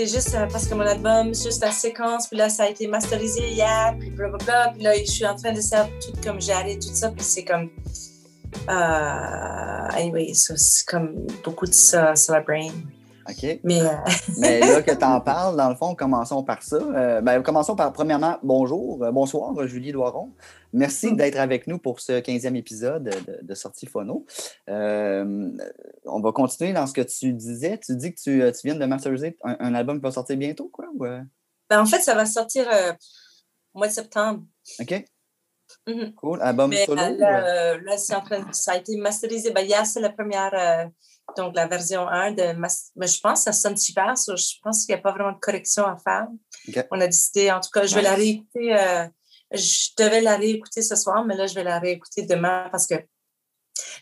c'est juste euh, parce que mon album, juste la séquence, puis là, ça a été masterisé hier, puis blablabla, puis là, je suis en train de faire tout comme j'ai arrêté tout ça, puis c'est comme. Euh, anyway, c'est comme beaucoup de ça sur la brain. OK. Mais, euh, Mais là que tu en parles, dans le fond, commençons par ça. Euh, ben, commençons par, premièrement, bonjour, euh, bonsoir, Julie Doiron. Merci Mm. d'être avec nous pour ce 15e épisode de, de Sortie Phono. On va continuer dans ce que tu disais. Tu dis que tu, tu viens de masteriser un, un album qui va sortir bientôt, quoi? ou, ben, en fait, ça va sortir au mois de septembre. OK, Mhm. cool. Album Mais solo? là, en train, ça a été masterisé. Ben, hier, c'est la première, donc la version 1 de mas- Mais je pense que ça sonne super. so je pense qu'il n'y a pas vraiment de correction à faire. On a décidé, en tout cas, je vais la réécouter. euh, je devais la réécouter ce soir, mais là, je vais la réécouter demain parce que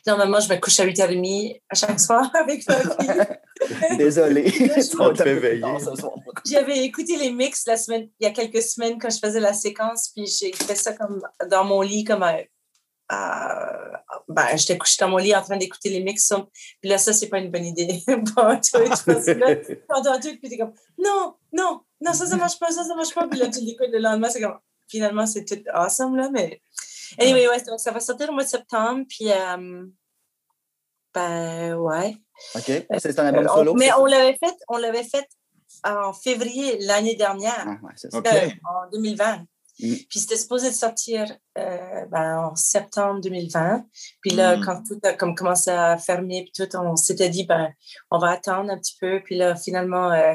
normalement, je me couche à 8h30 à chaque soir avec ma fille. Désolé. je Ça va te être un peu réveiller. plus tard ce soir. J'avais écouté les mix la semaine, il y a quelques semaines quand je faisais la séquence, puis j'ai fait ça comme dans mon lit, comme à- ben, j'étais couchée dans mon lit en train d'écouter les mix. ça. Puis là, ça, c'est pas une bonne idée. bon, tu vois, là, tu un truc, puis t'es comme, non, non, non, ça, ça marche pas, ça, ça marche pas. Puis là, tu l'écoutes le lendemain, c'est comme, finalement, c'est tout awesome, là, mais. Anyway, ouais, donc ça va sortir au mois de septembre, puis, euh, ben, ouais. OK. C'est un album Euh, on- solo? mais on l'avait fait, on l'avait fait en février l'année dernière. Ah, ouais, c'est ça. Euh, en 2020. Mm. Puis c'était supposé de sortir euh, ben, en septembre 2020. Puis là, Mm. quand tout a comme commencé à fermer, puis tout, on s'était dit, ben, on va attendre un petit peu. Puis là, finalement, euh,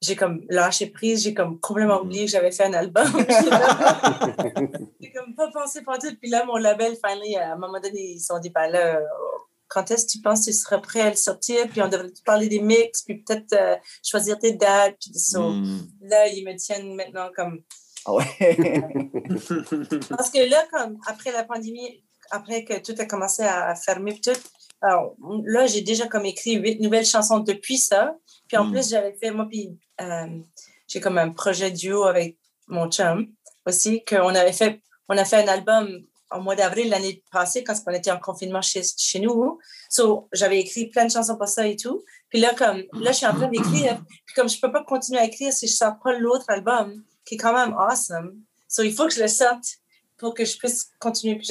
j'ai comme lâché prise, j'ai comme complètement Mm. oublié que j'avais fait un album. j'ai comme pas pensé pour tout. Puis là, mon label, finally, à un moment donné, ils se sont dit, ben là, quand est-ce que tu penses que tu seras prêt à le sortir? Puis on devrait parler des mix, puis peut-être euh, choisir tes dates. Puis so, là, ils me tiennent maintenant comme Ah ouais. parce que là, comme après la pandémie, après que tout a commencé à fermer, tout, alors, là, j'ai déjà comme écrit huit nouvelles chansons depuis ça. Puis en Mm. plus, j'avais fait, moi, puis euh, j'ai comme un projet duo avec mon chum aussi, qu'on avait fait, on a fait un album au mois d'avril l'année passée quand on était en confinement chez, chez nous. So, j'avais écrit plein de chansons pour ça et tout. Puis là, comme, là, je suis en train d'écrire. Puis comme je peux pas continuer à écrire si je sors pas l'autre album, qui est quand même awesome. So, il faut que je le sorte pour que je puisse continuer. Puis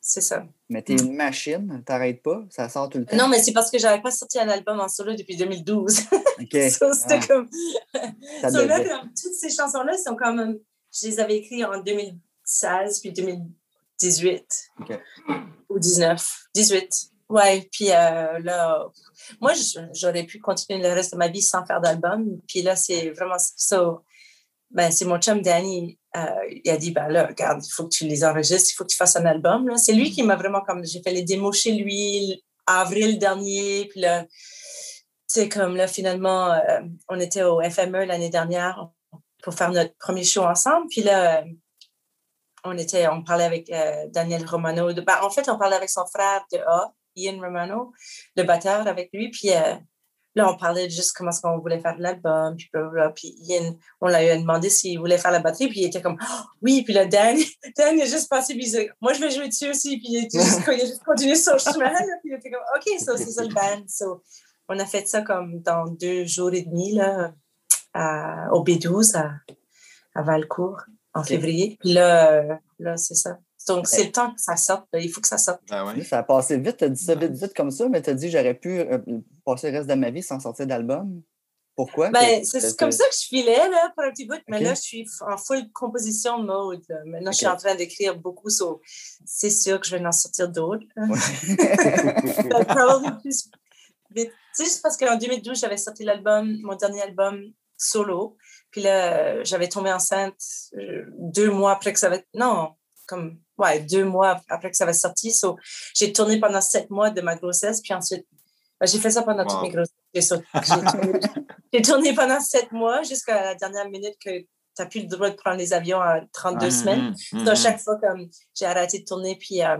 c'est ça. Mais t'es une machine, t'arrêtes pas, ça sort tout le temps. Non, mais c'est parce que j'avais pas sorti un album en solo depuis 2012. OK. So, c'était Ah, comme. So, là, comme, toutes ces chansons-là sont quand même. Je les avais écrites en 2016 puis 2018. OK. Ou 19. 18. Ouais, puis euh, là, moi, j'aurais pu continuer le reste de ma vie sans faire d'album. Puis là, c'est vraiment ça. Ben, c'est mon chum Danny. euh, il a dit, ben là, regarde, il faut que tu les enregistres, il faut que tu fasses un album. C'est lui qui m'a vraiment comme. J'ai fait les démos chez lui avril dernier. Puis là, c'est comme là, finalement, euh, on était au FME l'année dernière pour faire notre premier show ensemble. Puis là, euh, on était, on parlait avec Daniel Romano. Ben, en fait, on parlait avec son frère de A, Ian Romano, le batteur avec lui. Puis là, on parlait juste comment est-ce qu'on voulait faire l'album. Puis, blablabla. puis Ian, on lui a demandé s'il voulait faire la batterie. Puis il était comme, Oh, oui. Puis là, Dan, Dan il a juste passé. Puis il disait, moi, je vais jouer dessus aussi. Puis il, était juste, il a juste continué son chemin. Puis il était comme, OK, c'est ça le band. So, on a fait ça comme dans deux jours et demi, là, à- au B12 à, à Valcourt en février. Puis là, là c'est ça. Donc, c'est le temps que ça sorte. là. Il faut que ça sorte. Ah ouais? Ça a passé vite, t'as dit ça vite, vite comme ça, mais t'as dit j'aurais pu euh, passer le reste de ma vie sans sortir d'album. Pourquoi? Ben, c'est comme ça que je filais là, pour un petit bout, mais là, je suis en full composition mode. là. Maintenant, je suis en train d'écrire beaucoup, so c'est sûr que je vais en sortir d'autres. Ouais. Probablement plus vite. C'est juste parce qu'en 2012, j'avais sorti l'album, mon dernier album solo. Puis là, euh, j'avais tombé enceinte euh, deux mois après que ça avait. Non, comme. Ouais, deux mois après que ça avait sorti. So, j'ai tourné pendant sept mois de ma grossesse. Puis ensuite, ben, j'ai fait ça pendant toutes Wow. mes grossesses. J'ai tourné, pendant sept mois jusqu'à la dernière minute que tu n'as plus le droit de prendre les avions à 32 Ah, semaines. À mhm. chaque fois, comme j'ai arrêté de tourner, puis. euh,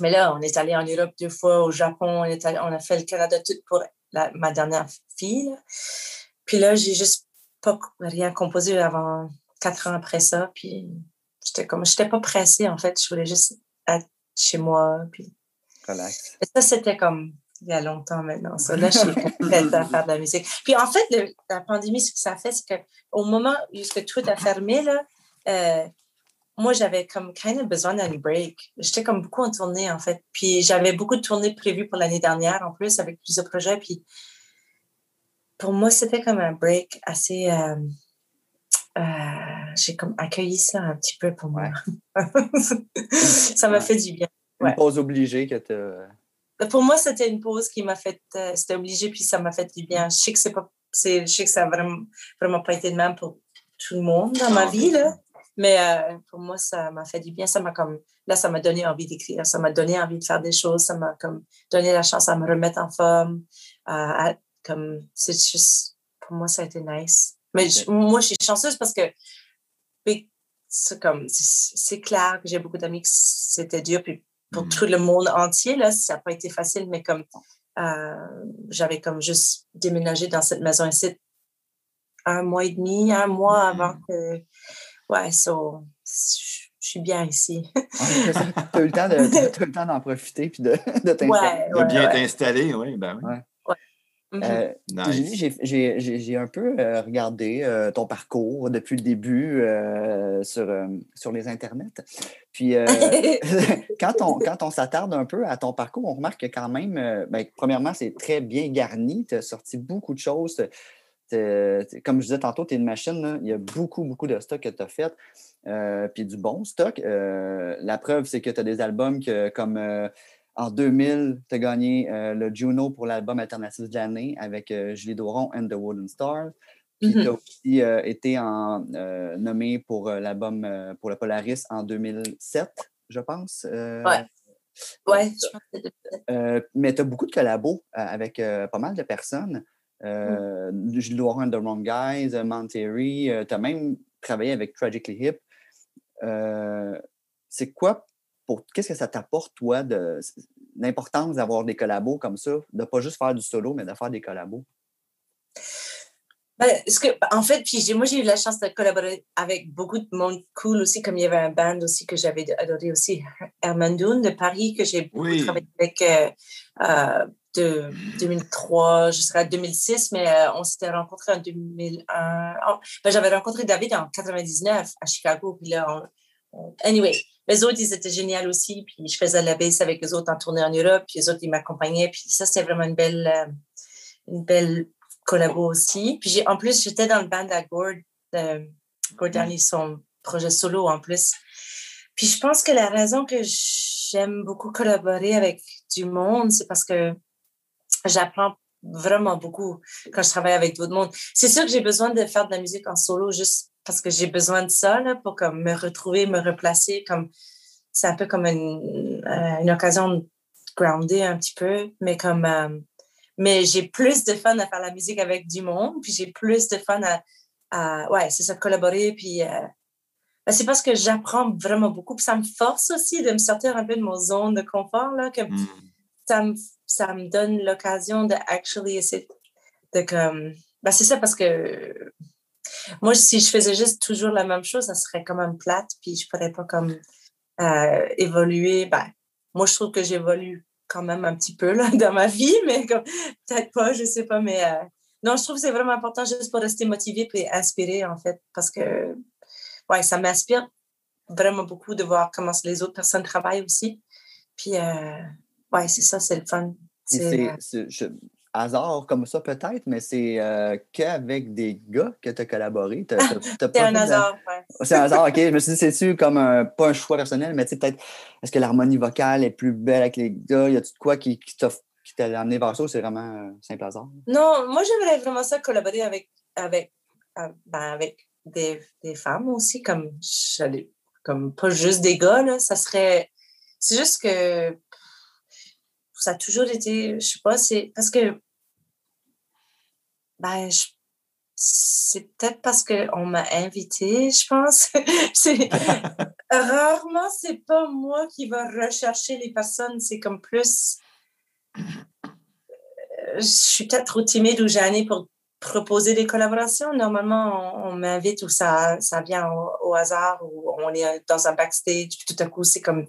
mais là, on est allé en Europe deux fois, au Japon, on, est allé- on a fait le Canada tout pour la- ma dernière fille. là. Puis là, j'ai juste pas rien composé avant quatre ans après ça. Puis j'étais comme, j'étais pas pressée en fait. Je voulais juste être chez moi. Puis Relax. et ça, c'était comme il y a longtemps maintenant. Ça, là, je suis prête à faire de la musique. Puis en fait, la pandémie, ce que ça fait, c'est qu'au moment où tout a fermé, là, euh, moi, j'avais comme kind of besoin d'un break. J'étais comme beaucoup en tournée, en fait. Puis j'avais beaucoup de tournées prévues pour l'année dernière, en plus, avec plusieurs projets. Puis pour moi, c'était comme un break assez. Euh, euh, j'ai comme accueilli ça un petit peu pour moi. ça m'a fait du bien. Une pause obligée que tu pour moi, c'était une pause qui m'a fait, euh, c'était obligé, puis ça m'a fait du bien. Je sais que c'est pas, je sais que ça n'a vraiment, vraiment pas été de même pour tout le monde dans ma vie, là. Mais euh, pour moi, ça m'a fait du bien. Ça m'a comme, là, ça m'a donné envie d'écrire. Ça m'a donné envie de faire des choses. Ça m'a comme donné la chance à me remettre en forme. comme, c'est juste, pour moi, ça a été nice. Mais moi, je suis chanceuse parce que, c'est comme, c'est clair que j'ai beaucoup d'amis que c'était dur. Puis pour mm. tout le monde entier. Là, ça n'a pas été facile, mais comme euh, j'avais comme juste déménagé dans cette maison ici un mois et demi, un mois mm. avant que. Ouais, so, je suis bien ici. tu as eu le temps d'en profiter puis de, de t'installer. de bien t'installer, oui, ben oui. Euh. J'ai un peu euh, regardé euh, ton parcours depuis le début sur, sur les internets. Puis quand on, quand on s'attarde un peu à ton parcours, on remarque que quand même, ben, premièrement, c'est très bien garni. Tu as sorti beaucoup de choses. Comme je disais tantôt, tu es une machine. Il y a beaucoup, beaucoup de stock que tu as fait. puis du bon stock. la preuve, c'est que tu as des albums que, comme en 2000, tu as gagné euh, le Juno pour l'album alternatif de l'année avec euh, Julie Doron and the Wooden Star. Puis tu as aussi euh, été en, nommé pour l'album pour le Polaris en 2007, je pense. ouais. Ouais, je pense mais tu as beaucoup de collabos avec pas mal de personnes. Mm. Julie Doron and the Wrong Guys, Monterey. tu as même travaillé avec Tragically Hip. C'est quoi qu'est-ce que ça t'apporte, toi, de l'importance d'avoir des collabos comme ça, de ne pas juste faire du solo, mais de faire des collabos? Ben, que, en fait, puis moi, j'ai eu la chance de collaborer avec beaucoup de monde cool aussi, comme il y avait un band aussi que j'avais adoré aussi, Hermandoun de Paris, que j'ai beaucoup travaillé avec euh, euh, de 2003 jusqu'à 2006, mais euh, on s'était rencontrés en 2001. Ben, j'avais rencontré David en 99 à Chicago, puis là, anyway, les autres, ils étaient géniaux aussi. Puis je faisais la baisse avec les autres en tournée en Europe. Puis les autres, ils m'accompagnaient. Puis ça, c'était vraiment une belle, euh, une belle collabo aussi. Puis en plus, j'étais dans le band à Gord. Euh, Gord Darley, son projet solo en plus. Puis je pense que la raison que j'aime beaucoup collaborer avec du monde, c'est parce que j'apprends vraiment beaucoup quand je travaille avec d'autres monde. C'est sûr que j'ai besoin de faire de la musique en solo juste parce que j'ai besoin de ça là, pour comme, me retrouver, me replacer. Comme, c'est un peu comme une, euh, une, occasion de grounder un petit peu, mais comme euh, mais j'ai plus de fun à faire la musique avec du monde, puis j'ai plus de fun à, à ouais, c'est ça, collaborer, puis euh, ben, c'est parce que j'apprends vraiment beaucoup, puis ça me force aussi de me sortir un peu de mon zone de confort, là, que hmm. ça, me, ça me donne l'occasion de actually essayer de comme, ben, c'est ça parce que moi, si je faisais juste toujours la même chose, ça serait quand même plate, puis je pourrais pas comme euh, évoluer. Ben, moi, je trouve que j'évolue quand même un petit peu là, dans ma vie, mais peut-être pas, je sais pas, mais euh, non, je trouve que c'est vraiment important juste pour rester motivé et inspiré, en fait, parce que ouais, ça m'inspire vraiment beaucoup de voir comment les autres personnes travaillent aussi. Puis, euh, ouais, c'est ça, c'est le fun. C'est, hasard comme ça peut-être, mais c'est euh, qu'avec des gars que tu as collaboré. c'est un hasard, C'est un hasard, OK. Je me suis dit, c'est-tu comme un, pas un choix personnel, mais tu sais, peut-être, est-ce que l'harmonie vocale est plus belle avec les gars? Y a-tu de quoi qui, qui t'a amené vers ça ou c'est vraiment un simple hasard? Non, moi, j'aimerais vraiment ça collaborer avec, avec, euh, ben, avec des, des, femmes aussi, comme, comme pas juste des gars, là. Ça serait. C'est juste que ça a toujours été, je sais pas, c'est parce que, ben, c'est peut-être parce qu'on m'a invité, je pense. c'est, rarement, c'est pas moi qui va rechercher les personnes, c'est comme plus. Euh, je suis peut-être trop timide ou gênée pour proposer des collaborations. Normalement, on, m'invite ou ça, ça vient au, hasard ou on est dans un backstage, puis tout à coup, c'est comme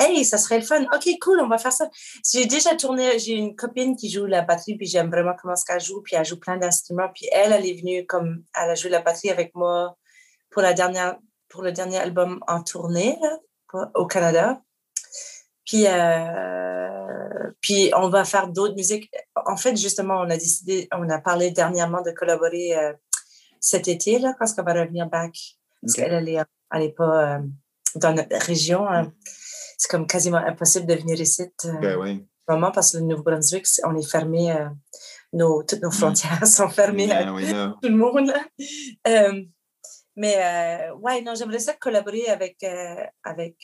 Hey, ça serait le fun. OK, cool, on va faire ça. J'ai déjà tourné, j'ai une copine qui joue la batterie, puis j'aime vraiment comment ce qu'elle joue, puis elle joue plein d'instruments. Puis elle, elle est venue comme, elle a joué la batterie avec moi pour, la dernière, pour le dernier album en tournée là, au Canada. Puis, euh, puis on va faire d'autres musiques. En fait, justement, on a décidé, on a parlé dernièrement de collaborer euh, cet été, là, quand on va revenir back. Parce qu'elle, elle n'est pas euh, dans notre région. Hein. C'est comme quasiment impossible de venir ici. ben oui. Vraiment, parce que le Nouveau-Brunswick, on est fermé. nos, toutes nos mm. frontières sont fermées ben à tout le monde. mais ouais, non, j'aimerais ça collaborer avec, avec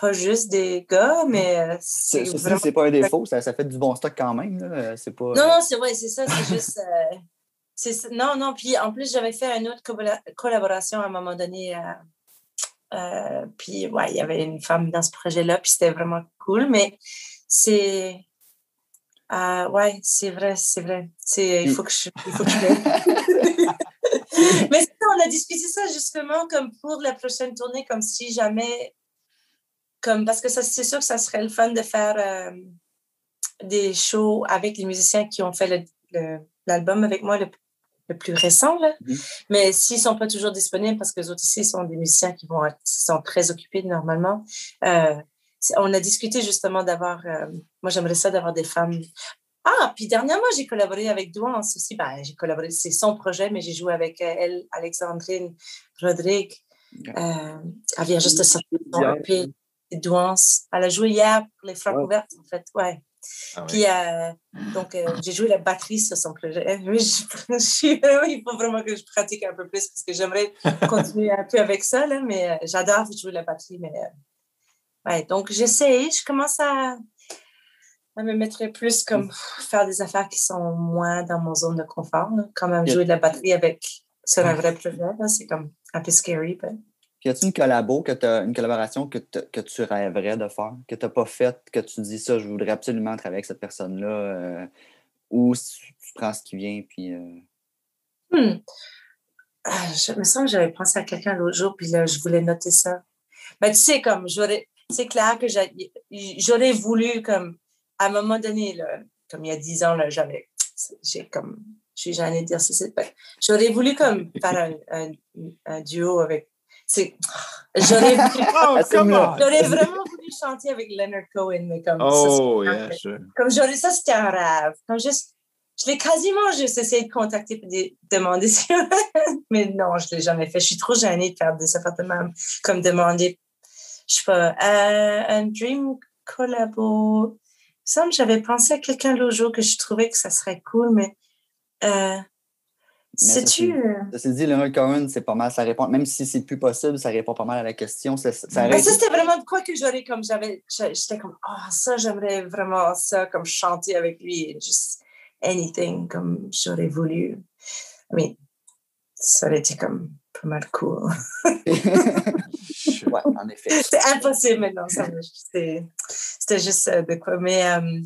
pas juste des gars, mais c'est c'est pas un défaut, ça, ça, fait du bon stock quand même. C'est pas, non, non, c'est vrai, c'est ça, c'est juste non, non. Puis en plus, j'avais fait une autre collaboration à un moment donné. Euh, euh, puis ouais, il y avait une femme dans ce projet-là, puis c'était vraiment cool. Mais c'est. Euh, ouais, c'est vrai, c'est vrai. Il faut que je. Il faut que je... mais on a discuté ça justement comme pour la prochaine tournée, comme si jamais. Comme, parce que c'est sûr que ça serait le fun de faire des shows avec les musiciens qui ont fait l'album avec moi, le, le plus récent. Là. Mhm. Mais s'ils ne sont pas toujours disponibles, parce que les autres ici sont des musiciens qui vont sont très occupés normalement, euh, on a discuté justement d'avoir, euh, moi j'aimerais ça d'avoir des femmes. Ah, puis dernièrement, j'ai collaboré avec Douance aussi. Ben, j'ai collaboré, c'est son projet, mais j'ai joué avec euh, elle, Alexandrine Rodrigue. elle vient juste de sortir son EP, Douance. Elle a joué hier pour les Francs ouvertes, en fait. Ouais. Ah Puis, euh, donc, euh, j'ai joué la batterie sur son projet. il faut vraiment que je pratique un peu plus parce que j'aimerais continuer un peu avec ça, là, mais euh, j'adore jouer la batterie. Mais, ouais, donc, j'essaie, je commence à, à, me mettre plus comme faire des affaires qui sont moins dans mon zone de confort. Quand même, jouer de la batterie avec, sur un vrai projet, c'est comme un peu scary. Y a-t-il une collabo, une collaboration que, tu rêverais de faire, que tu n'as pas faite, que tu dis ça, je voudrais absolument travailler avec cette personne-là, euh, ou tu prends ce qui vient, puis. Euh... Hmm. Ah, je me sens que j'avais pensé à quelqu'un l'autre jour, puis là, je voulais noter ça. Mais tu sais, comme, c'est clair que j'aurais voulu, comme, à un moment donné, comme il y a dix ans, j'avais, j'ai comme, je suis de dire ça, j'aurais voulu, comme, faire un duo avec J'aurais oh, vraiment voulu chanter avec Leonard Cohen, mais comme oh, ça, yeah, comme j'aurais ça, c'était un rêve. Comme juste, je l'ai quasiment juste essayé de contacter pour demander si mais non, je ne l'ai jamais fait. Je suis trop gênée de faire des affaires de même, comme demander, je sais pas, un dream collabo. Ça, j'avais pensé à quelqu'un l'autre jour que je trouvais que ça serait cool, mais euh, c'est-tu. Ça dit, Leonard Cohen, c'est pas mal, ça répond, même si c'est plus possible, ça répond pas mal à la question. Ça, ça, ça c'était vraiment de quoi que j'aurais comme j'avais. J'étais comme, oh, ça, j'aimerais vraiment ça, comme chanter avec lui, juste anything, comme j'aurais voulu. Mais ça aurait été comme pas mal cool. ouais, en effet. C'était impossible maintenant, c'était juste euh, de quoi. Mais euh,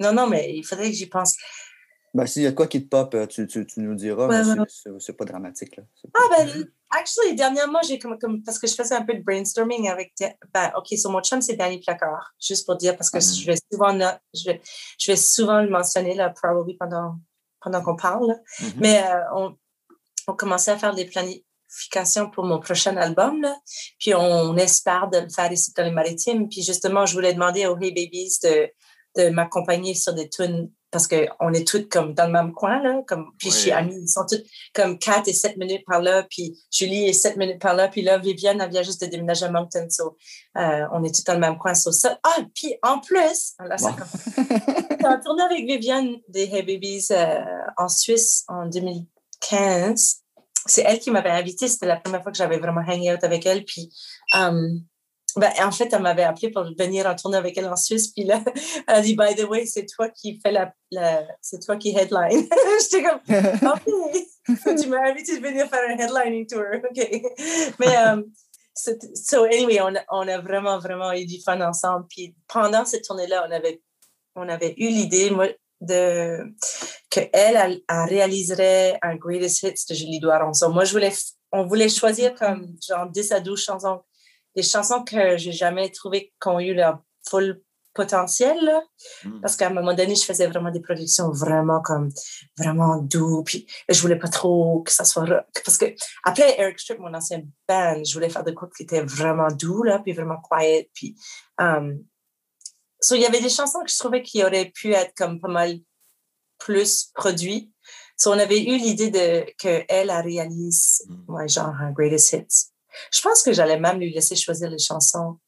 non, non, mais il faudrait que j'y pense. Ben, s'il y a quoi qui te pop, euh, tu, tu, tu nous diras, mais c'est pas dramatique. Là. Ah, ben, actually, dernièrement, j'ai comme, comme, parce que je faisais un peu de brainstorming avec, ben, OK, sur mon chum, c'est Danny Placard, juste pour dire, parce que mm-hmm. je, vais souvent, je, vais, je vais souvent le mentionner, là, probablement pendant, pendant qu'on parle. Mm-hmm. Mais euh, on, on commençait à faire des planifications pour mon prochain album, là, puis on espère de le faire ici dans les maritimes. Puis justement, je voulais demander aux Hey Babies de, de m'accompagner sur des tunes parce qu'on est toutes comme dans le même coin, là, comme, puis je suis amie, ils sont toutes comme 4 et 7 minutes par là, puis Julie est 7 minutes par là, puis là, Viviane, elle vient juste de déménager à Mountain, so, euh, on est toutes dans le même coin, so, ça. Ah, puis en plus, là, ça bon. tourné avec Viviane des Hey Babies euh, en Suisse en 2015. C'est elle qui m'avait invitée, c'était la première fois que j'avais vraiment hang out avec elle, puis um, ben, en fait, elle m'avait appelé pour venir en tournée avec elle en Suisse. Puis là, elle a dit, by the way, c'est toi qui fais la, c'est toi qui headline. J'étais comme, OK, tu m'as invité de venir faire un headlining tour. OK. Mais, um, so anyway, on, on, a vraiment, vraiment eu du fun ensemble. Puis pendant cette tournée-là, on avait, on avait eu l'idée, moi, de, qu'elle, elle, elle, réaliserait un greatest hits de Julie Doiron. So, moi, je voulais, on voulait choisir comme genre 10 à 12 chansons des chansons que j'ai jamais trouvées qui ont eu leur full potentiel. Là. Mm. Parce qu'à un moment donné, je faisais vraiment des productions vraiment comme vraiment doux. Puis je voulais pas trop que ça soit parce que après Eric Strip, mon ancien band, je voulais faire des coups qui étaient vraiment doux là, puis vraiment quiet. Puis um, so, il y avait des chansons que je trouvais qui auraient pu être comme pas mal plus produits. So, on avait eu l'idée de que elle a réalisé mm. ouais, genre un greatest hits. Je pense que j'allais même lui laisser choisir les chansons.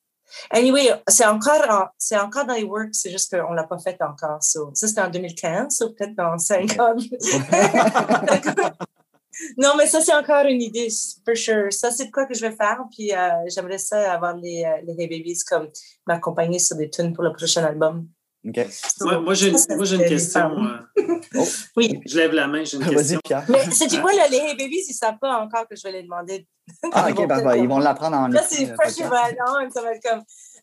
Anyway, c'est encore, c'est encore dans les works, c'est juste qu'on ne l'a pas fait encore. ça, c'était en 2015, ou peut-être dans 5 ans. non, mais ça, c'est encore une idée, for sure. Ça, c'est quoi que je vais faire. Puis euh, j'aimerais ça avoir les, euh, les Hey Babies comme m'accompagner sur des tunes pour le prochain album. Moi, j'ai une question. Euh, oh. Oui. Je lève la main, j'ai une question. Pierre. Mais c'est du quoi, les Hey Babies, ils ne savent pas encore que je vais les demander. Ah, ok, bah, ils vont l'apprendre en Là, c'est fresh, ça va être comme.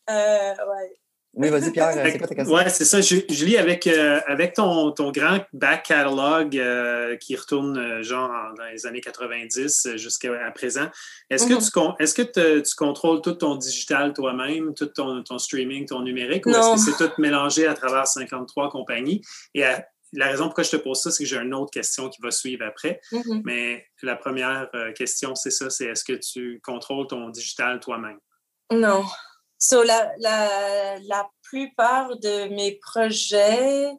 Euh, ouais. Oui, vas-y, Pierre, c'est quoi ta question? Oui, c'est ça. Julie, avec, euh, avec ton, ton, grand back catalogue euh, qui retourne genre dans les années 90 jusqu'à présent, est-ce que, mm-hmm. tu, est-ce que tu contrôles tout ton digital toi-même, tout ton, ton, streaming, ton numérique, ou est-ce que c'est tout mélangé à travers 53 compagnies? Et la raison pourquoi je te pose ça, c'est que j'ai une autre question qui va suivre après. Mm-hmm. Mais la première question, c'est ça, c'est est-ce que tu contrôles ton digital toi-même? Non. So, la, la, la, plupart de mes projets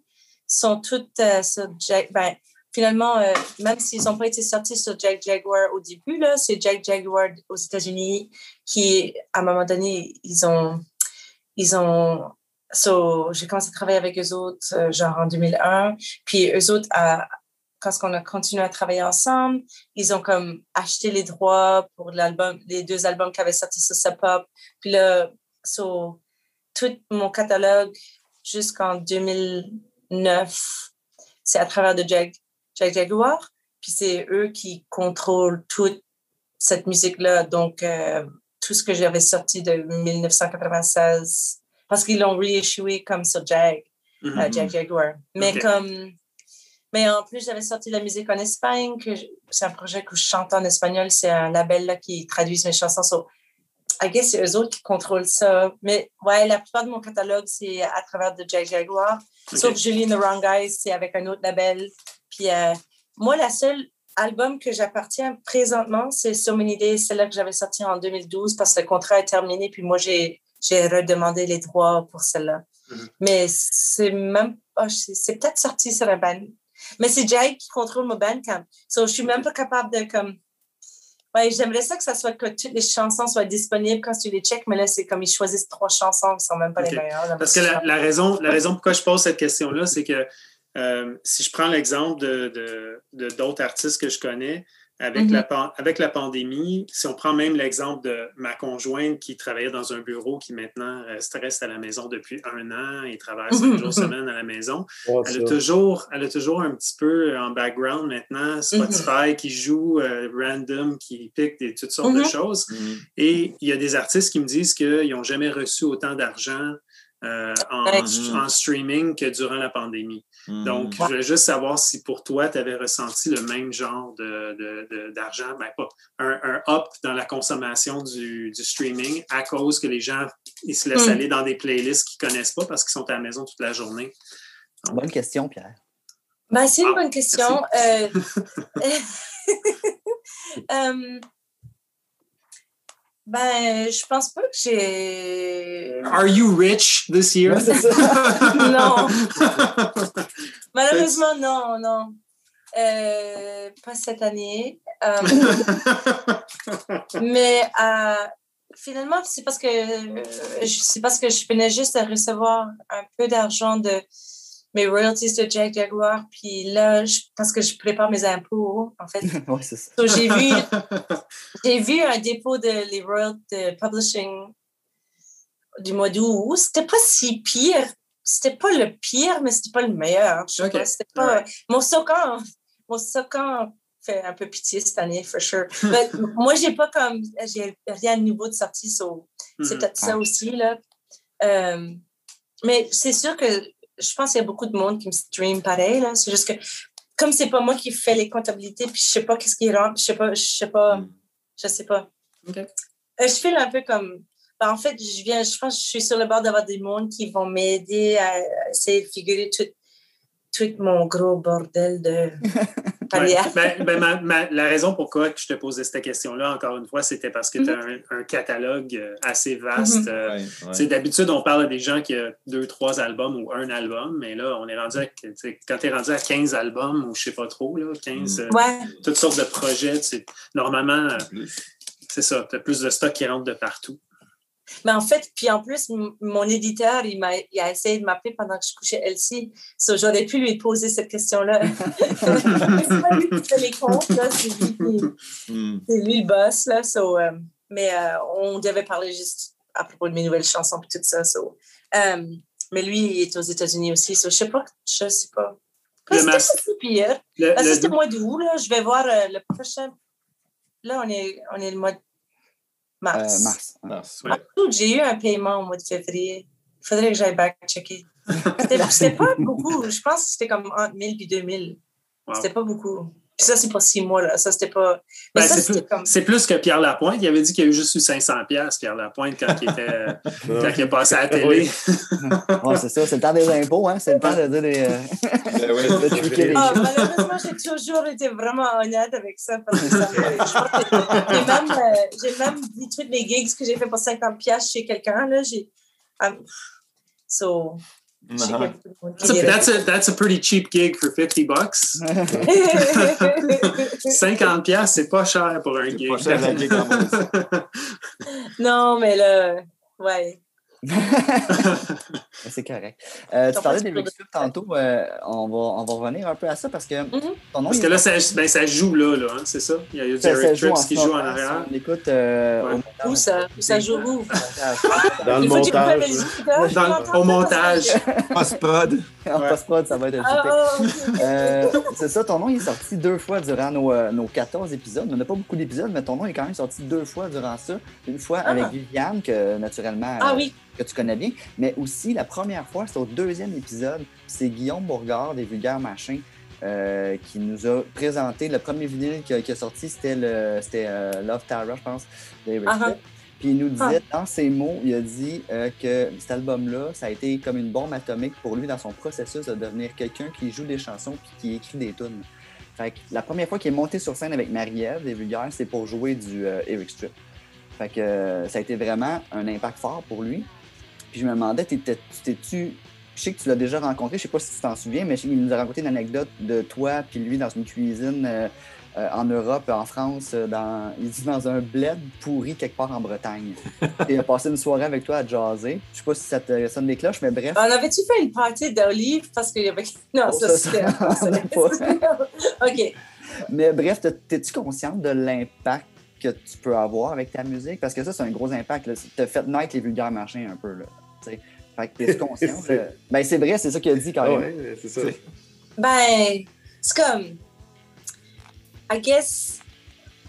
sont tous euh, sur Jack. Ben, finalement, euh, même s'ils n'ont pas été sortis sur Jack Jaguar au début, c'est Jack Jaguar aux États-Unis qui, à un moment donné, ils ont. Ils ont so, j'ai commencé à travailler avec eux autres, euh, genre en 2001. Puis eux autres, à, quand on a continué à travailler ensemble, ils ont comme acheté les droits pour l'album, les deux albums qui avaient sorti sur Sub Pop. Puis là, So, tout mon catalogue jusqu'en 2009, c'est à travers de Jag, Jaguar. Puis c'est eux qui contrôlent toute cette musique-là. Donc, euh, tout ce que j'avais sorti de 1996, parce qu'ils l'ont reissué comme sur Jag, euh, mm-hmm. Jag Jaguar. Mais comme. Mais en plus, j'avais sorti de la musique en Espagne, c'est un projet que je chante en espagnol. C'est un label là, qui traduit mes chansons. So, I guess c'est eux autres qui contrôlent ça. Mais ouais, la plupart de mon catalogue, c'est à travers de Jack Jaguar. Sauf Julie and the Wrong Guys, c'est avec un autre label. Puis euh, moi, la seule album que j'appartiens présentement, c'est So Many Days, celle-là que j'avais sorti en 2012 parce que le contrat est terminé. Puis moi, j'ai, redemandé les droits pour celle-là. Mm-hmm. Mais c'est même pas, c'est peut-être sorti sur un band. Mais c'est Jack qui contrôle mon band quand. So, je suis même pas capable de comme Ouais, j'aimerais ça que ça soit que toutes les chansons soient disponibles quand tu les checkes, mais là, c'est comme ils choisissent trois chansons qui sont même pas les meilleures. Parce que la, raison, la raison pourquoi je pose cette question-là, c'est que euh, si je prends l'exemple de, d'autres artistes que je connais, avec, la, mm-hmm. avec la pandémie, si on prend même l'exemple de ma conjointe qui travaillait dans un bureau qui maintenant reste, à la maison depuis un an et travaille cinq jours semaine à la maison, elle, a toujours, elle a toujours un petit peu en background maintenant Spotify mm-hmm. qui joue euh, random, qui pique des, toutes sortes de choses. Et il y a des artistes qui me disent qu'ils n'ont jamais reçu autant d'argent euh, en, streaming que durant la pandémie. Hmm. Donc, je voulais juste savoir si pour toi, tu avais ressenti le même genre d'argent, de, ben, pas, un, un, up dans la consommation du, du, streaming à cause que les gens ils se laissent hmm. aller dans des playlists qu'ils ne connaissent pas parce qu'ils sont à la maison toute la journée. bonne question, Pierre. Ben, c'est une ah, bonne question. Euh, euh, ben, je pense pas que j'ai. Are you rich this year? non. Malheureusement, non, non. Euh, pas cette année. Euh, mais euh, finalement, c'est parce que c'est parce que je venais juste à recevoir un peu d'argent de mes royalties de Jack Jaguar. Puis là, parce que je prépare mes impôts, en fait. ouais, c'est ça. j'ai vu, j'ai vu un dépôt de les royalties de publishing du mois d'août. C'était pas si pire. C'était pas le pire, mais c'était pas le meilleur. Okay. C'était pas... Mon socan, mon socan fait un peu pitié cette année, for sure. Mais moi, j'ai pas comme... J'ai rien de nouveau de sortie, so c'est mm-hmm. peut-être ça aussi, là. Euh, mais c'est sûr que je pense qu'il y a beaucoup de monde qui me stream pareil. Là. C'est juste que, comme c'est pas moi qui fais les comptabilités, puis je sais pas qu'est-ce qui rentre, je sais pas, je sais pas, mm. je sais pas. Euh, je file un peu comme, Ben, en fait, je viens, je pense que je suis sur le bord d'avoir des mondes qui vont m'aider à essayer de figurer tout, tout mon gros bordel de ben, ben, la raison pourquoi je te posais cette question-là, encore une fois, c'était parce que tu as mhm. un, catalogue euh, assez vaste. Mhm. Euh, d'habitude, on parle à des gens qui ont deux, trois albums ou un album, mais là, on est rendu à, quand tu es rendu à 15 albums ou je sais pas trop, là, 15, mhm. euh, toutes sortes de projets, normalement, c'est ça, tu as plus de stock qui rentre de partout. Mais en fait, puis en plus, mon éditeur, il, a, il a essayé de m'appeler pendant que je couchais Elsie. So, J'aurais pu lui poser cette question-là. c'est pas lui qui fait les comptes, hmm. c'est lui, le boss. Là, so, euh, mais euh, on devait parler juste à propos de mes nouvelles chansons et tout ça. So, euh, mais lui, il est aux États-Unis aussi. So, je sais pas, je sais pas. C'était pas si pire. Le, c'était le mois d'août. Je vais voir le prochain. Là, on est, on est le mois de Mars. Euh, mars. Ah, j'ai eu un paiement au mois de février. Il faudrait que j'aille back-checker. C'était pas beaucoup. Je pense que c'était comme entre 1000 et 2000. C'était pas beaucoup ça, c'est pas six mois, là. Ça, c'était pas. Ben, c'est, plus, que Pierre Lapointe. Il avait dit qu'il y a eu juste eu 500 pièces Pierre Lapointe, quand il, était, quand il est passé à la télé. c'est ça. C'est le temps des impôts, hein. C'est le temps de dire des. Euh, ben ah, malheureusement, j'ai toujours été vraiment honnête avec ça. Parce que ça j'ai, même, euh, j'ai même dit toutes les gigs que j'ai fait pour 50 pièces chez quelqu'un, là. J'ai. Um, so, uh-huh. That's, a, that's, a, that's a pretty cheap gig for 50 bucks. 50 pièces, c'est pas cher pour un gig. Pas cher un gig non, mais là, ouais. c'est correct. Euh, tu parlais des mixtures tantôt. Euh, on, va, on va revenir un peu à ça parce que mm-hmm. ton nom, Parce que là, ça, ben, ça joue là, là hein, c'est ça? Il y a, Eric Trips qui joue en arrière. On écoute. Euh, ouais. Où ça, ça joue où? Dans le montage. Dans, au montage. Post-prod. En post-prod, ça va être oh, C'est ça, ton nom il est sorti deux fois durant nos, nos 14 épisodes. On n'a pas beaucoup d'épisodes, mais ton nom est quand même sorti deux fois durant ça. Une fois ah. avec Viviane, que naturellement. Ah oui que tu connais bien, mais aussi la première fois, c'est au deuxième épisode, c'est Guillaume Bourgard des Vulgaires Machins euh, qui nous a présenté le premier vinyle qui a, sorti, c'était euh, Love Tara, je pense. Uh-huh. Puis il nous disait, ah. dans ses mots, il a dit euh, que cet album-là, ça a été comme une bombe atomique pour lui dans son processus de devenir quelqu'un qui joue des chansons puis qui écrit des tunes. Fait que la première fois qu'il est monté sur scène avec Marie-Ève des Vulgaires, c'est pour jouer du Eric Strip. Fait que ça a été vraiment un impact fort pour lui. Puis je me demandais, t'étais-tu. Je sais que tu l'as déjà rencontré, je sais pas si tu t'en souviens, mais il nous a raconté une anecdote de toi puis lui dans une cuisine euh, euh, en Europe, en France, euh, dans, il dit dans un bled pourri quelque part en Bretagne. il a passé une soirée avec toi à jaser. Je sais pas si ça te sonne des cloches, mais bref. On avait-tu fait une partie d'olive? Parce qu'il y avait. Non, oh, ça, ça, pas. OK. Mais bref, t'es-tu consciente de l'impact que tu peux avoir avec ta musique? Parce que ça, c'est un gros impact. Tu as fait naître les vulgaires machins un peu. Là, fait que t'es conscient. Ben, c'est vrai, c'est ça qu'il a dit quand même. Ouais, c'est ça. Ben, c'est comme. I guess.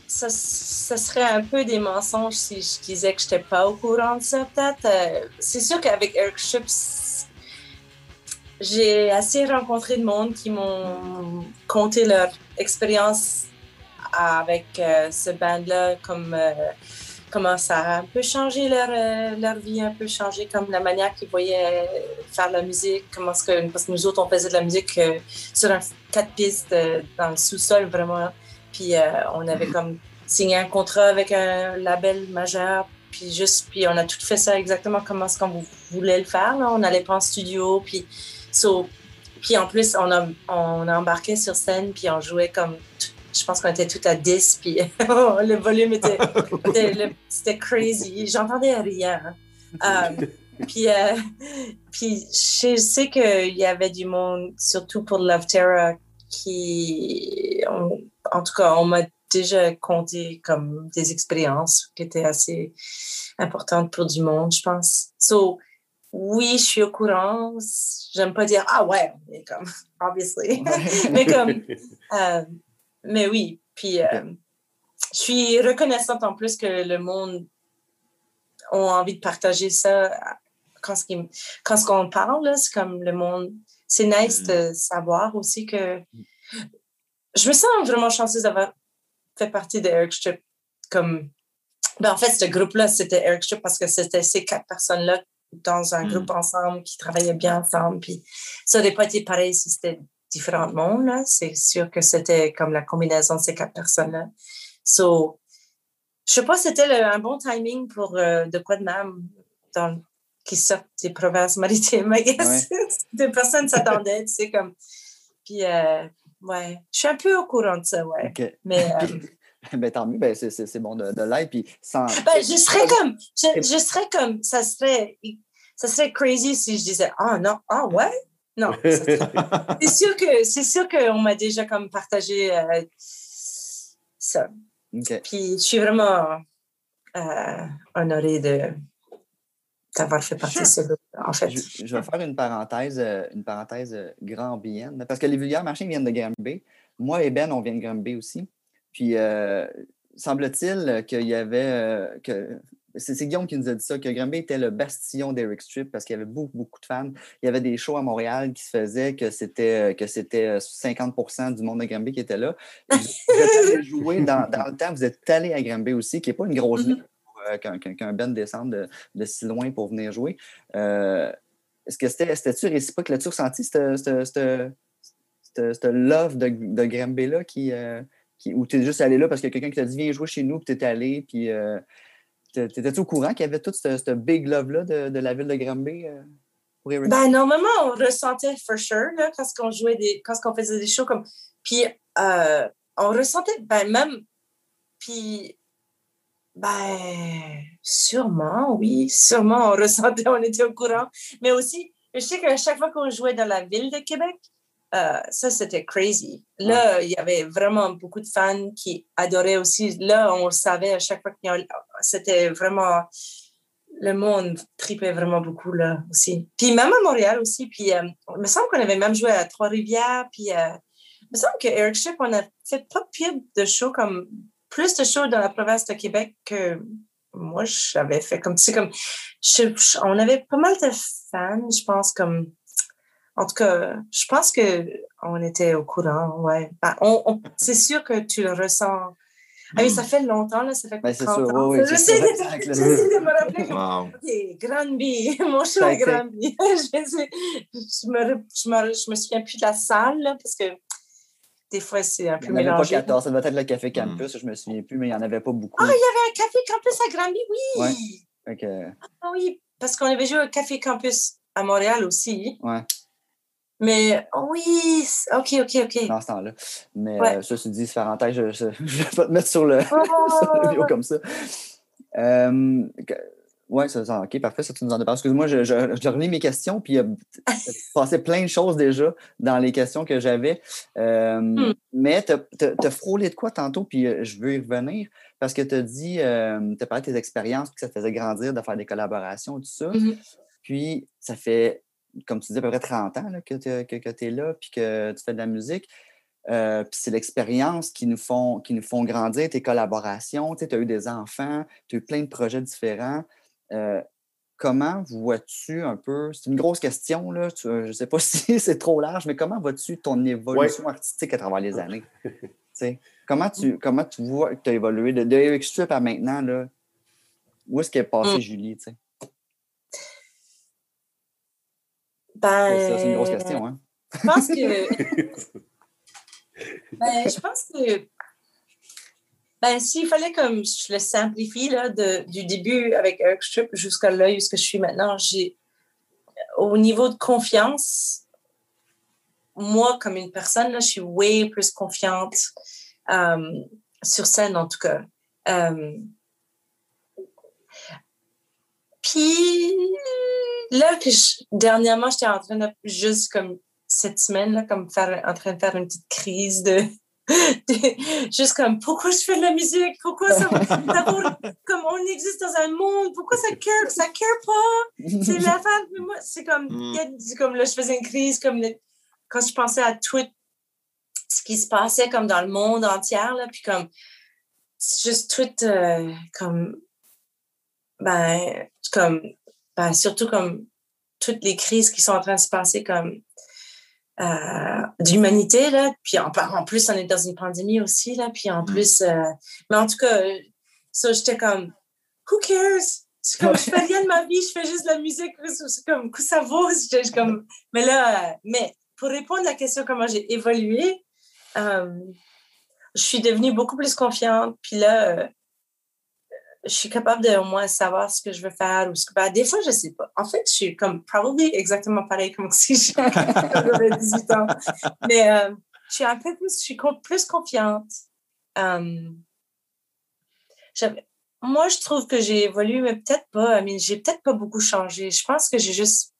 Ça, ça, serait un peu des mensonges si je disais que je n'étais pas au courant de ça, peut-être. Euh, c'est sûr qu'avec Eric Chips, j'ai assez rencontré de monde qui m'ont conté leur expérience avec euh, ce band-là, comme euh, comment ça a un peu changé leur, euh, leur vie, un peu changé comme la manière qu'ils voyaient faire la musique, comment ce que, parce que nous autres, on faisait de la musique sur un quatre pistes dans le sous-sol, vraiment. Puis on avait mhm. comme signé un contrat avec un label majeur, puis juste, puis on a tout fait ça exactement comme ce qu'on voulait le faire. On n'allait pas en studio, puis so, puis en plus, on a, on a embarqué sur scène, puis on jouait comme je pense qu'on était tout à 10, puis le volume était, c'était crazy. J'entendais rien. Hein. Euh, puis, euh, puis je sais qu'il y avait du monde, surtout pour Love Terra, qui, en tout cas, on m'a déjà compté comme des expériences qui étaient assez importantes pour du monde, je pense. So, oui, je suis au courant. J'aime pas dire ah ouais, mais comme obviously, mais comme euh, mais oui, puis euh, je suis reconnaissante en plus que le monde a envie de partager ça quand ce, quand ce qu'on parle, c'est comme le monde. C'est nice de mm. savoir aussi que je me sens vraiment chanceuse d'avoir fait partie de Eric Strip comme ben, en fait, ce groupe-là, c'était Eric Strip parce que c'était ces quatre personnes-là dans un groupe hmm. ensemble qui travaillaient bien ensemble. Puis ça n'aurait pas été pareil si c'était différents mondes. Là. C'est sûr que c'était comme la combinaison de ces quatre personnes-là. So, je sais pas, c'était un bon timing pour euh, de quoi de même dans, qui sortent des provinces maritimes, I guess. Des personnes s'attendaient, tu sais, comme. Puis, euh, ouais, je suis un peu au courant de ça, ouais. Mais. Euh, ben, tant mieux, ben, c'est bon de, de l'aide. Puis sans... ben, je serais comme. Je, je, serais comme. Ça serait. Ça serait crazy si je disais Ah non, ah ouais? Non. c'est sûr que c'est sûr qu'on m'a déjà comme partagé euh, ça. Puis je suis vraiment euh, honorée de d'avoir fait partie de ce groupe. En fait. Je, vais faire une parenthèse, euh, une parenthèse grambienne, parce que les vulgaires machins viennent de Granby. Moi et Ben, on vient de Granby aussi. Puis, semble-t-il qu'il y avait. que c'est Guillaume qui nous a dit ça, que Granby était le bastion d'Eric Strip parce qu'il y avait beaucoup, beaucoup de fans. Il y avait des shows à Montréal qui se faisaient que c'était que c'était 50% euh, du monde de Granby qui était là. vous êtes jouer dans, le temps, vous êtes allé à Granby aussi, qui n'est pas une grosse ville mm-hmm. euh, qu'un Ben descende de, si loin pour venir jouer. Euh, est-ce que c'était, c'était-tu réciproque? L'as-tu ressenti cette, love de, de Granby-là qui, qui, ou tu es juste allé là parce que quelqu'un qui t'a dit viens jouer chez nous, puis tu es allé, puis T'étais-tu au courant qu'il y avait tout ce, big love-là de, la ville de Granby euh, pour? Ben, normalement, on ressentait for sure là, quand on jouait des. quand on faisait des shows comme. Puis euh, on ressentait, ben même. Puis. Ben, sûrement, oui, sûrement, on ressentait, on était au courant. Mais aussi, je sais qu'à chaque fois qu'on jouait dans la ville de Québec, euh, ça, c'était crazy. Là, il y avait vraiment beaucoup de fans qui adoraient aussi. Là, on le savait à chaque fois que c'était vraiment. Le monde tripait vraiment beaucoup là aussi. Puis même à Montréal aussi. Puis euh, il me semble qu'on avait même joué à Trois-Rivières. Puis euh, il me semble que Eric Ship, on a fait pas pire de shows comme. Plus de shows dans la province de Québec que moi, j'avais fait. Comme, tu comme. on avait pas mal de fans, je pense, comme en tout cas, je pense qu'on était au courant, ouais. Ben, c'est sûr que tu le ressens. Ah oui, ça fait longtemps, là, ça fait ben, 30 sûr, ans. Oui, J'essaie de, de, me rappeler. Wow. Granby, mon est Granby. je, me, je, me, je me souviens plus de la salle, là, parce que des fois, c'est un peu il n'y en avait pas 14, ça doit être le Café hmm. Campus, je ne me souviens plus, mais il n'y en avait pas beaucoup. Ah, il y avait un Café Campus à Granby, oui! Ouais. Okay. Ah oui, parce qu'on avait joué au Café Campus à Montréal aussi. Ouais. Mais oui, OK, OK, OK. Dans ce temps-là. Mais euh, ça, se dit, c'est parenthèse, je ne vais pas te mettre sur le, sur vidéo comme ça. Euh, oui, ça, OK, parfait, ça, tu nous en as parlé. Excuse-moi, je, je, je, relis mes questions, puis il a passé plein de choses déjà dans les questions que j'avais. Euh, hmm. Mais tu as, frôlé de quoi tantôt, puis je veux y revenir, parce que tu as dit, tu as parlé de tes expériences, que ça te faisait grandir de faire des collaborations, tout ça. Mm-hmm. Puis, ça fait comme tu dis, à peu près 30 ans que tu es là, puis que tu fais de la musique. Euh, puis c'est l'expérience qui, nous font, qui nous font grandir, tes collaborations. Tu as eu des enfants, tu as eu plein de projets différents. Euh, comment vois-tu un peu, c'est une grosse question, là, je ne sais pas si c'est trop large, mais comment vois-tu ton évolution artistique à travers les années? comment, tu, comment tu vois que tu as évolué de, de Strip à maintenant? Là, où est-ce qu'est passée mmh. Julie? Ben, c'est une grosse question, hein? Je pense que. ben, je pense que. Ben, s'il fallait comme je le simplifie là, de, du début avec Eric Strip jusqu'à là où je suis maintenant, j'ai au niveau de confiance, moi comme une personne, là, je suis way plus confiante euh, sur scène en tout cas. Euh, puis là, que dernièrement, j'étais en train de, juste comme cette semaine, là, comme faire, en train de faire une petite crise de, juste comme pourquoi je fais de la musique, pourquoi ça d'abord comme on existe dans un monde, pourquoi ça cœur, ça cœur pas, c'est la femme, mais moi c'est comme, mm. comme là je faisais une crise comme quand je pensais à tout ce qui se passait comme dans le monde entier là, puis comme juste tout euh, comme ben comme ben, surtout comme toutes les crises qui sont en train de se passer comme euh, d'humanité là puis en, en, plus on est dans une pandémie aussi là puis en mm. plus euh, mais en tout cas So, j'étais comme, who cares? Comme, je fais rien de ma vie, je fais juste de la musique. C'est comme, que ça vaut? Comme, mais là, mais pour répondre à la question comment j'ai évolué, euh, je suis devenue beaucoup plus confiante. Puis là, euh, je suis capable de au moins savoir ce que je veux faire. Ou ce que, ben, des fois, je ne sais pas. En fait, je suis comme, probablement exactement pareil comme si j'avais 18 ans. Mais euh, je suis un peu plus, je suis plus confiante. moi, je trouve que j'ai évolué, mais peut-être pas. Mais j'ai peut-être pas beaucoup changé. Je pense que j'ai juste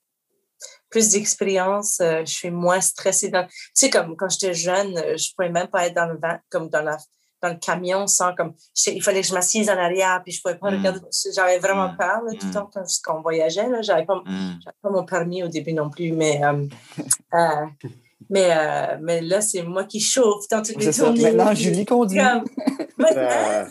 plus d'expérience, euh, je suis moins stressée. Dans... Tu sais, comme quand j'étais jeune, euh, je pouvais même pas être dans le vent, comme dans, la, dans le camion sans comme. Il fallait que je m'assise en arrière, puis je pouvais pas mm. regarder. J'avais vraiment mm. peur tout le mm. temps quand, on voyageait. J'avais pas, pas mon permis au début non plus, mais. Euh, mais, mais là, c'est moi qui chauffe dans toutes les tournées. Maintenant, Julie conduit. maintenant,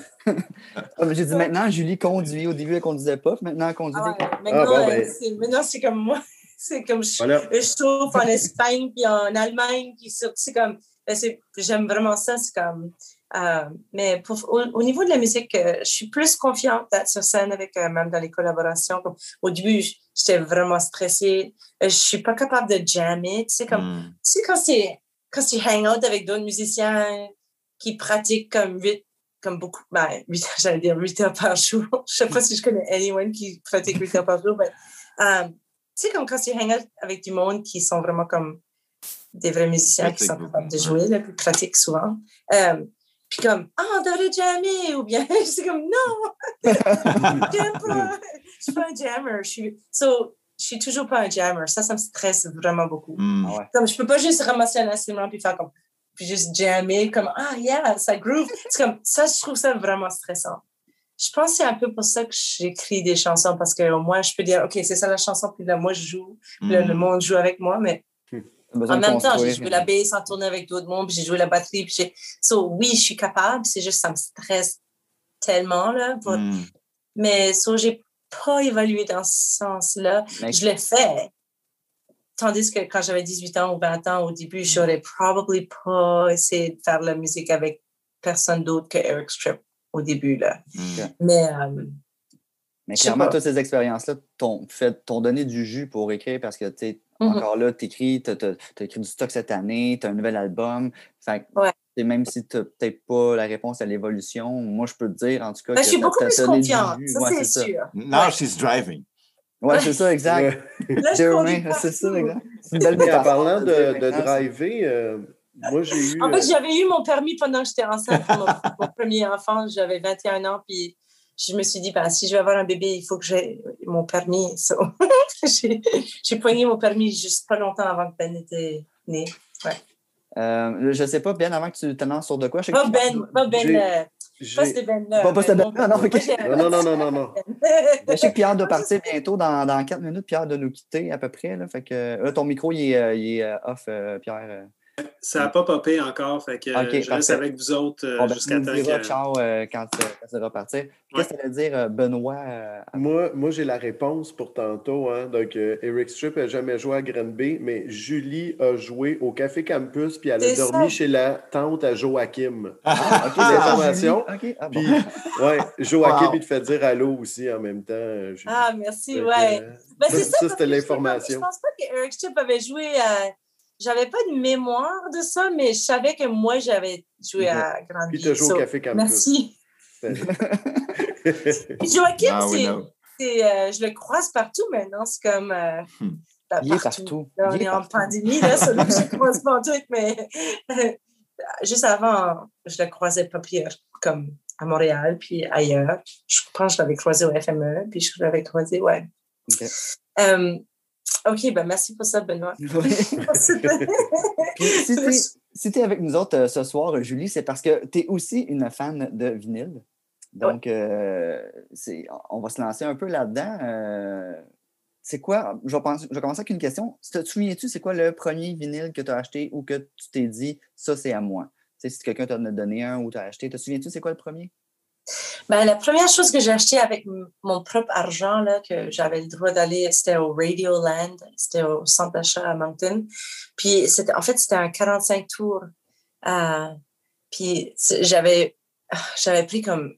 J'ai dit maintenant, Julie conduit. Au début, elle ne conduisait pas. Maintenant, elle conduit. Ah maintenant, ben. maintenant c'est comme moi. C'est comme je, je trouve en Espagne puis en Allemagne. C'est comme, ben, j'aime vraiment ça. C'est comme, euh, mais pour, au, niveau de la musique, euh, je suis plus confiante d'être sur scène avec, euh, même dans les collaborations. Comme, au début, j'étais vraiment stressée. je suis pas capable de jammer. Tu sais, comme, mm. tu sais, quand c'est, quand tu hang out avec d'autres musiciens qui pratiquent comme vite comme beaucoup, ben, 8, j'allais dire 8 heures par jour. Je sais pas si je connais anyone qui pratique 8 heures par jour, mais tu sais, comme quand tu hangs avec du monde qui sont vraiment comme des vrais musiciens qui sont capables de jouer, là, plus pratiques souvent. Euh, puis comme, ah, on devrait jammer, ou bien, c'est comme, non, j'aime pas, je suis pas un jammer. Je suis, so, je suis toujours pas un jammer. Ça, ça me stresse vraiment beaucoup. Mm. Ah comme, je peux pas juste ramasser un instrument puis faire comme, puis juste jammer, comme, ah, yeah, ça groove. C'est comme, ça, je trouve ça vraiment stressant je pense que c'est un peu pour ça que j'écris des chansons, parce qu'au moins, je peux dire, OK, c'est ça la chanson, puis là, moi, je joue, puis là, le hmm. monde joue avec moi, mais en même temps, j'ai joué la bass en tournée avec d'autres mondes, puis j'ai joué la batterie, puis j'ai... So, oui, je suis capable, c'est juste ça me stresse tellement, là. Hmm. Mais so, j'ai pas évalué dans ce sens-là. Je l'ai fait. Tandis que quand j'avais 18 ans ou 20 ans, au début, j'aurais probablement pas essayé de faire la musique avec personne d'autre que Eric Strip au début. Là. Mm. Mais, euh, Mais clairement, toutes ces expériences-là t'ont donné du jus pour écrire parce que, tu mm-hmm. encore là, tu écris, tu as, écrit du stock cette année, tu as un nouvel album. Fait, Même si tu n'as peut-être pas la réponse à l'évolution, moi, je peux te dire, en tout cas, ben, que je suis beaucoup plus confiante, ça, c'est sûr. Now she's driving. Oui, c'est ça, exact. c'est ça, exact. En parlant de, de driver, euh, moi, j'ai eu. En fait, euh, j'avais eu mon permis pendant que j'étais enceinte pour mon, premier enfant. J'avais 21 ans, puis je me suis dit, ben, si je vais avoir un bébé, il faut que j'ai mon permis. j'ai poigné mon permis juste pas longtemps avant que Ben était né. Ouais. Euh, je ne sais pas, Ben, avant que tu te lances sur de quoi. Je pas Ben, pas Ben. Euh, pas Ben là. Pas, Ben, ben, non, ok. non, non, non, non, non. je sais que Pierre doit partir bientôt, dans, dans 4 minutes. Pierre doit nous quitter à peu près. Là, fait que, là, ton micro, il est, il est off, Pierre. Ça n'a pas popé encore, fait que je reste avec vous autres euh, ben, jusqu'à temps que... ciao euh, quand, ça va partir. Qu'est-ce que ça veut dire, euh, Benoît? moi, moi j'ai la réponse pour tantôt. Hein. Donc, Eric Strip n'a jamais joué à Granby, mais Julie a joué au Café Campus, puis elle a dormi chez la tante à Joachim. Ah, OK, l'information. Ah, puis, ouais, Joachim, il te fait dire allô aussi en même temps. Ah, merci, ouais. Ben, ça, ça c'était l'information. Je ne pense pas qu'Eric Strip avait joué à j'avais pas de mémoire de ça, mais je savais que moi, j'avais joué à Grande Puis tu as joué au Café Campus. Merci. Joachim, ah, c'est, euh, je le croise partout maintenant. C'est comme. Euh, hmm. ben, Il est partout. on est, en pandémie, là, ça, je le croise partout, mais juste avant, je le croisais pas pire, comme à Montréal, puis ailleurs. Je pense que je l'avais croisé au FME, puis je l'avais croisé, ouais. Euh, OK, ben merci pour ça, Benoît. si tu es, avec nous autres euh, ce soir, Julie, c'est parce que tu es aussi une fan de vinyle. Donc, euh, on va se lancer un peu là-dedans. Euh, c'est quoi, je vais, je vais, commencer avec une question. Te souviens-tu, c'est quoi le premier vinyle que tu as acheté ou que tu t'es dit, ça, c'est à moi? si quelqu'un t'en a donné un ou t'as acheté, te souviens-tu, c'est quoi le premier? Ben, la première chose que j'ai acheté avec mon propre argent, là, que j'avais le droit d'aller, c'était au Radio Land, c'était au centre d'achat à Moncton. Puis, en fait, c'était un 45 tours. Euh, puis, j'avais, j'avais pris comme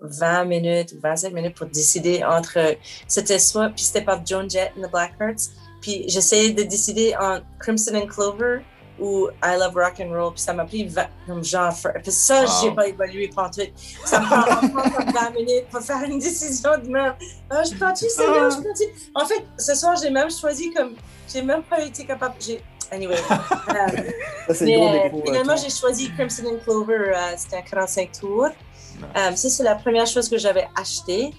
20 minutes, 25 minutes pour décider entre. C'était soit, puis c'était par Joan Jett and the Blackhearts. Puis j'essayais de décider entre Crimson and Clover ou I Love Rock and Roll. Puis ça m'a pris comme genre. Puis ça, wow. j'ai pas évolué pour tout. Ça me prend comme 20 minutes pour faire une décision de même. Ah, je continue, c'est bien, je continue. En fait, ce soir, j'ai même choisi comme. J'ai même pas été capable. Anyway. Euh, ça, mais, euh, finalement, j'ai choisi Crimson and Clover. Euh, C'était un 45 tours. Euh, ça, c'est la première chose que j'avais acheté.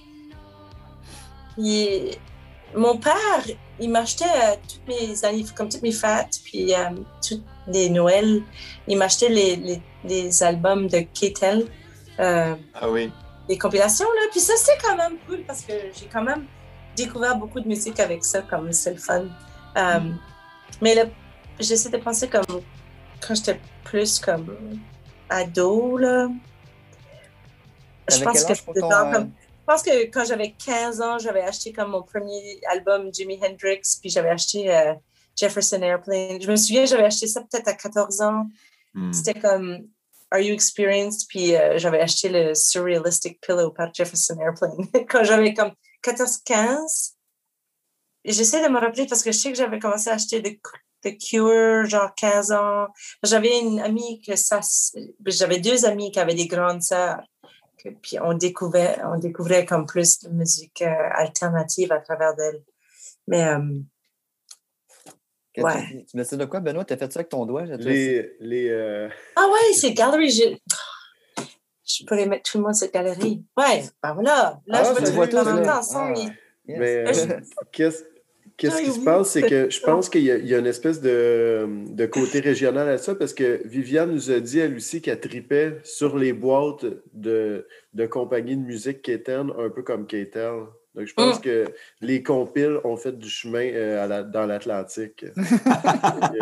mon père, il m'achetait euh, toutes mes comme toutes mes fêtes, puis euh, toutes les Noëls, il m'achetait les, les, albums de Ketel. ah oui. Les compilations, là. Puis ça, c'est quand même cool parce que j'ai quand même découvert beaucoup de musique avec ça, comme c'est le fun. Mm. Mais là, j'essaie de penser comme quand j'étais plus comme ado, là. Je pense, que euh, je pense que quand j'avais 15 ans, j'avais acheté comme mon premier album Jimi Hendrix, puis j'avais acheté euh, Jefferson Airplane. Je me souviens, j'avais acheté ça peut-être à 14 ans. Hmm. C'était comme Are You Experienced? Puis euh, j'avais acheté le Surrealistic Pillow par Jefferson Airplane quand j'avais comme 14-15. J'essaie de me rappeler parce que je sais que j'avais commencé à acheter The, The Cure, genre 15 ans. J'avais une amie que ça. J'avais deux amis qui avaient des grandes sœurs puis on découvrait, on découvrait comme plus de musique euh, alternative à travers d'elle. Mais. Euh, ouais. Tu, tu me sais de quoi, Benoît? Tu as fait ça avec ton doigt? Les. les euh, Ah ouais, c'est Gallery. Je... je pourrais mettre tout le monde sur galerie. Ouais, ben voilà. Là, ah, je peux tout le monde ensemble. Ah, mais qu'est-ce Qu'est-ce qui se passe, c'est que je pense qu'il y, a une espèce de, de, côté régional à ça, parce que Viviane nous a dit, elle aussi, qu'elle tripait sur les boîtes de, de compagnies de musique Kéten, un peu comme Kétel. Donc, je pense mm. que les compiles ont fait du chemin euh, dans l'Atlantique.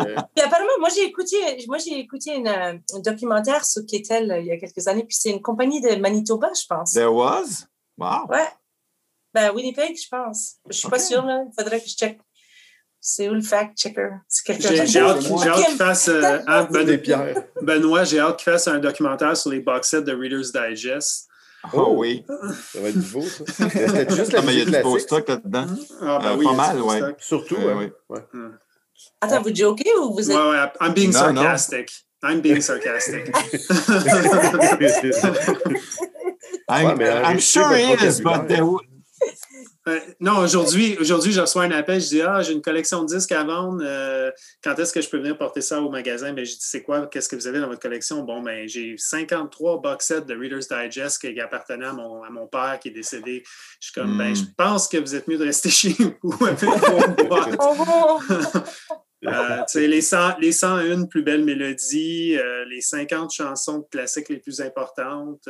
Euh, apparemment, moi, j'ai écouté, moi, j'ai écouté un documentaire sur Kétel euh, il y a quelques années, puis c'est une compagnie de Manitoba, je pense. There was? Wow! Ouais. Ben, Winnipeg, je pense. Je suis pas sûre, là. Il faudrait que je check. C'est où le fact-checker? J'ai hâte, qu'il fasse. Euh, ben, Benoît, j'ai hâte qu'il fasse un documentaire sur les box sets de Reader's Digest. Oh, oui. Ça va être nouveau, ça. C'était juste la ah, mais il y a du beau stock là-dedans. Ah, ben, euh, oui, pas mal, oui. Surtout, oui. ouais. Attends, vous jokez ou vous êtes. Ouais, ouais, I'm being non, sarcastic. Non. I'm being sarcastic. I'm, ouais, I'm sure it is, but there, euh, non, aujourd'hui, aujourd'hui, je reçois un appel. Je dis Ah, j'ai une collection de disques à vendre. Euh, quand est-ce que je peux venir porter ça au magasin? Ben, je dis C'est quoi? Qu'est-ce que vous avez dans votre collection? Bon, ben, j'ai 53 box sets de Reader's Digest qui appartenaient à mon, à mon père qui est décédé. Je suis comme ben, je hmm. pense que vous êtes mieux de rester chez vous avec vos euh, les, 100, les 101 plus belles mélodies, les 50 chansons classiques les plus importantes,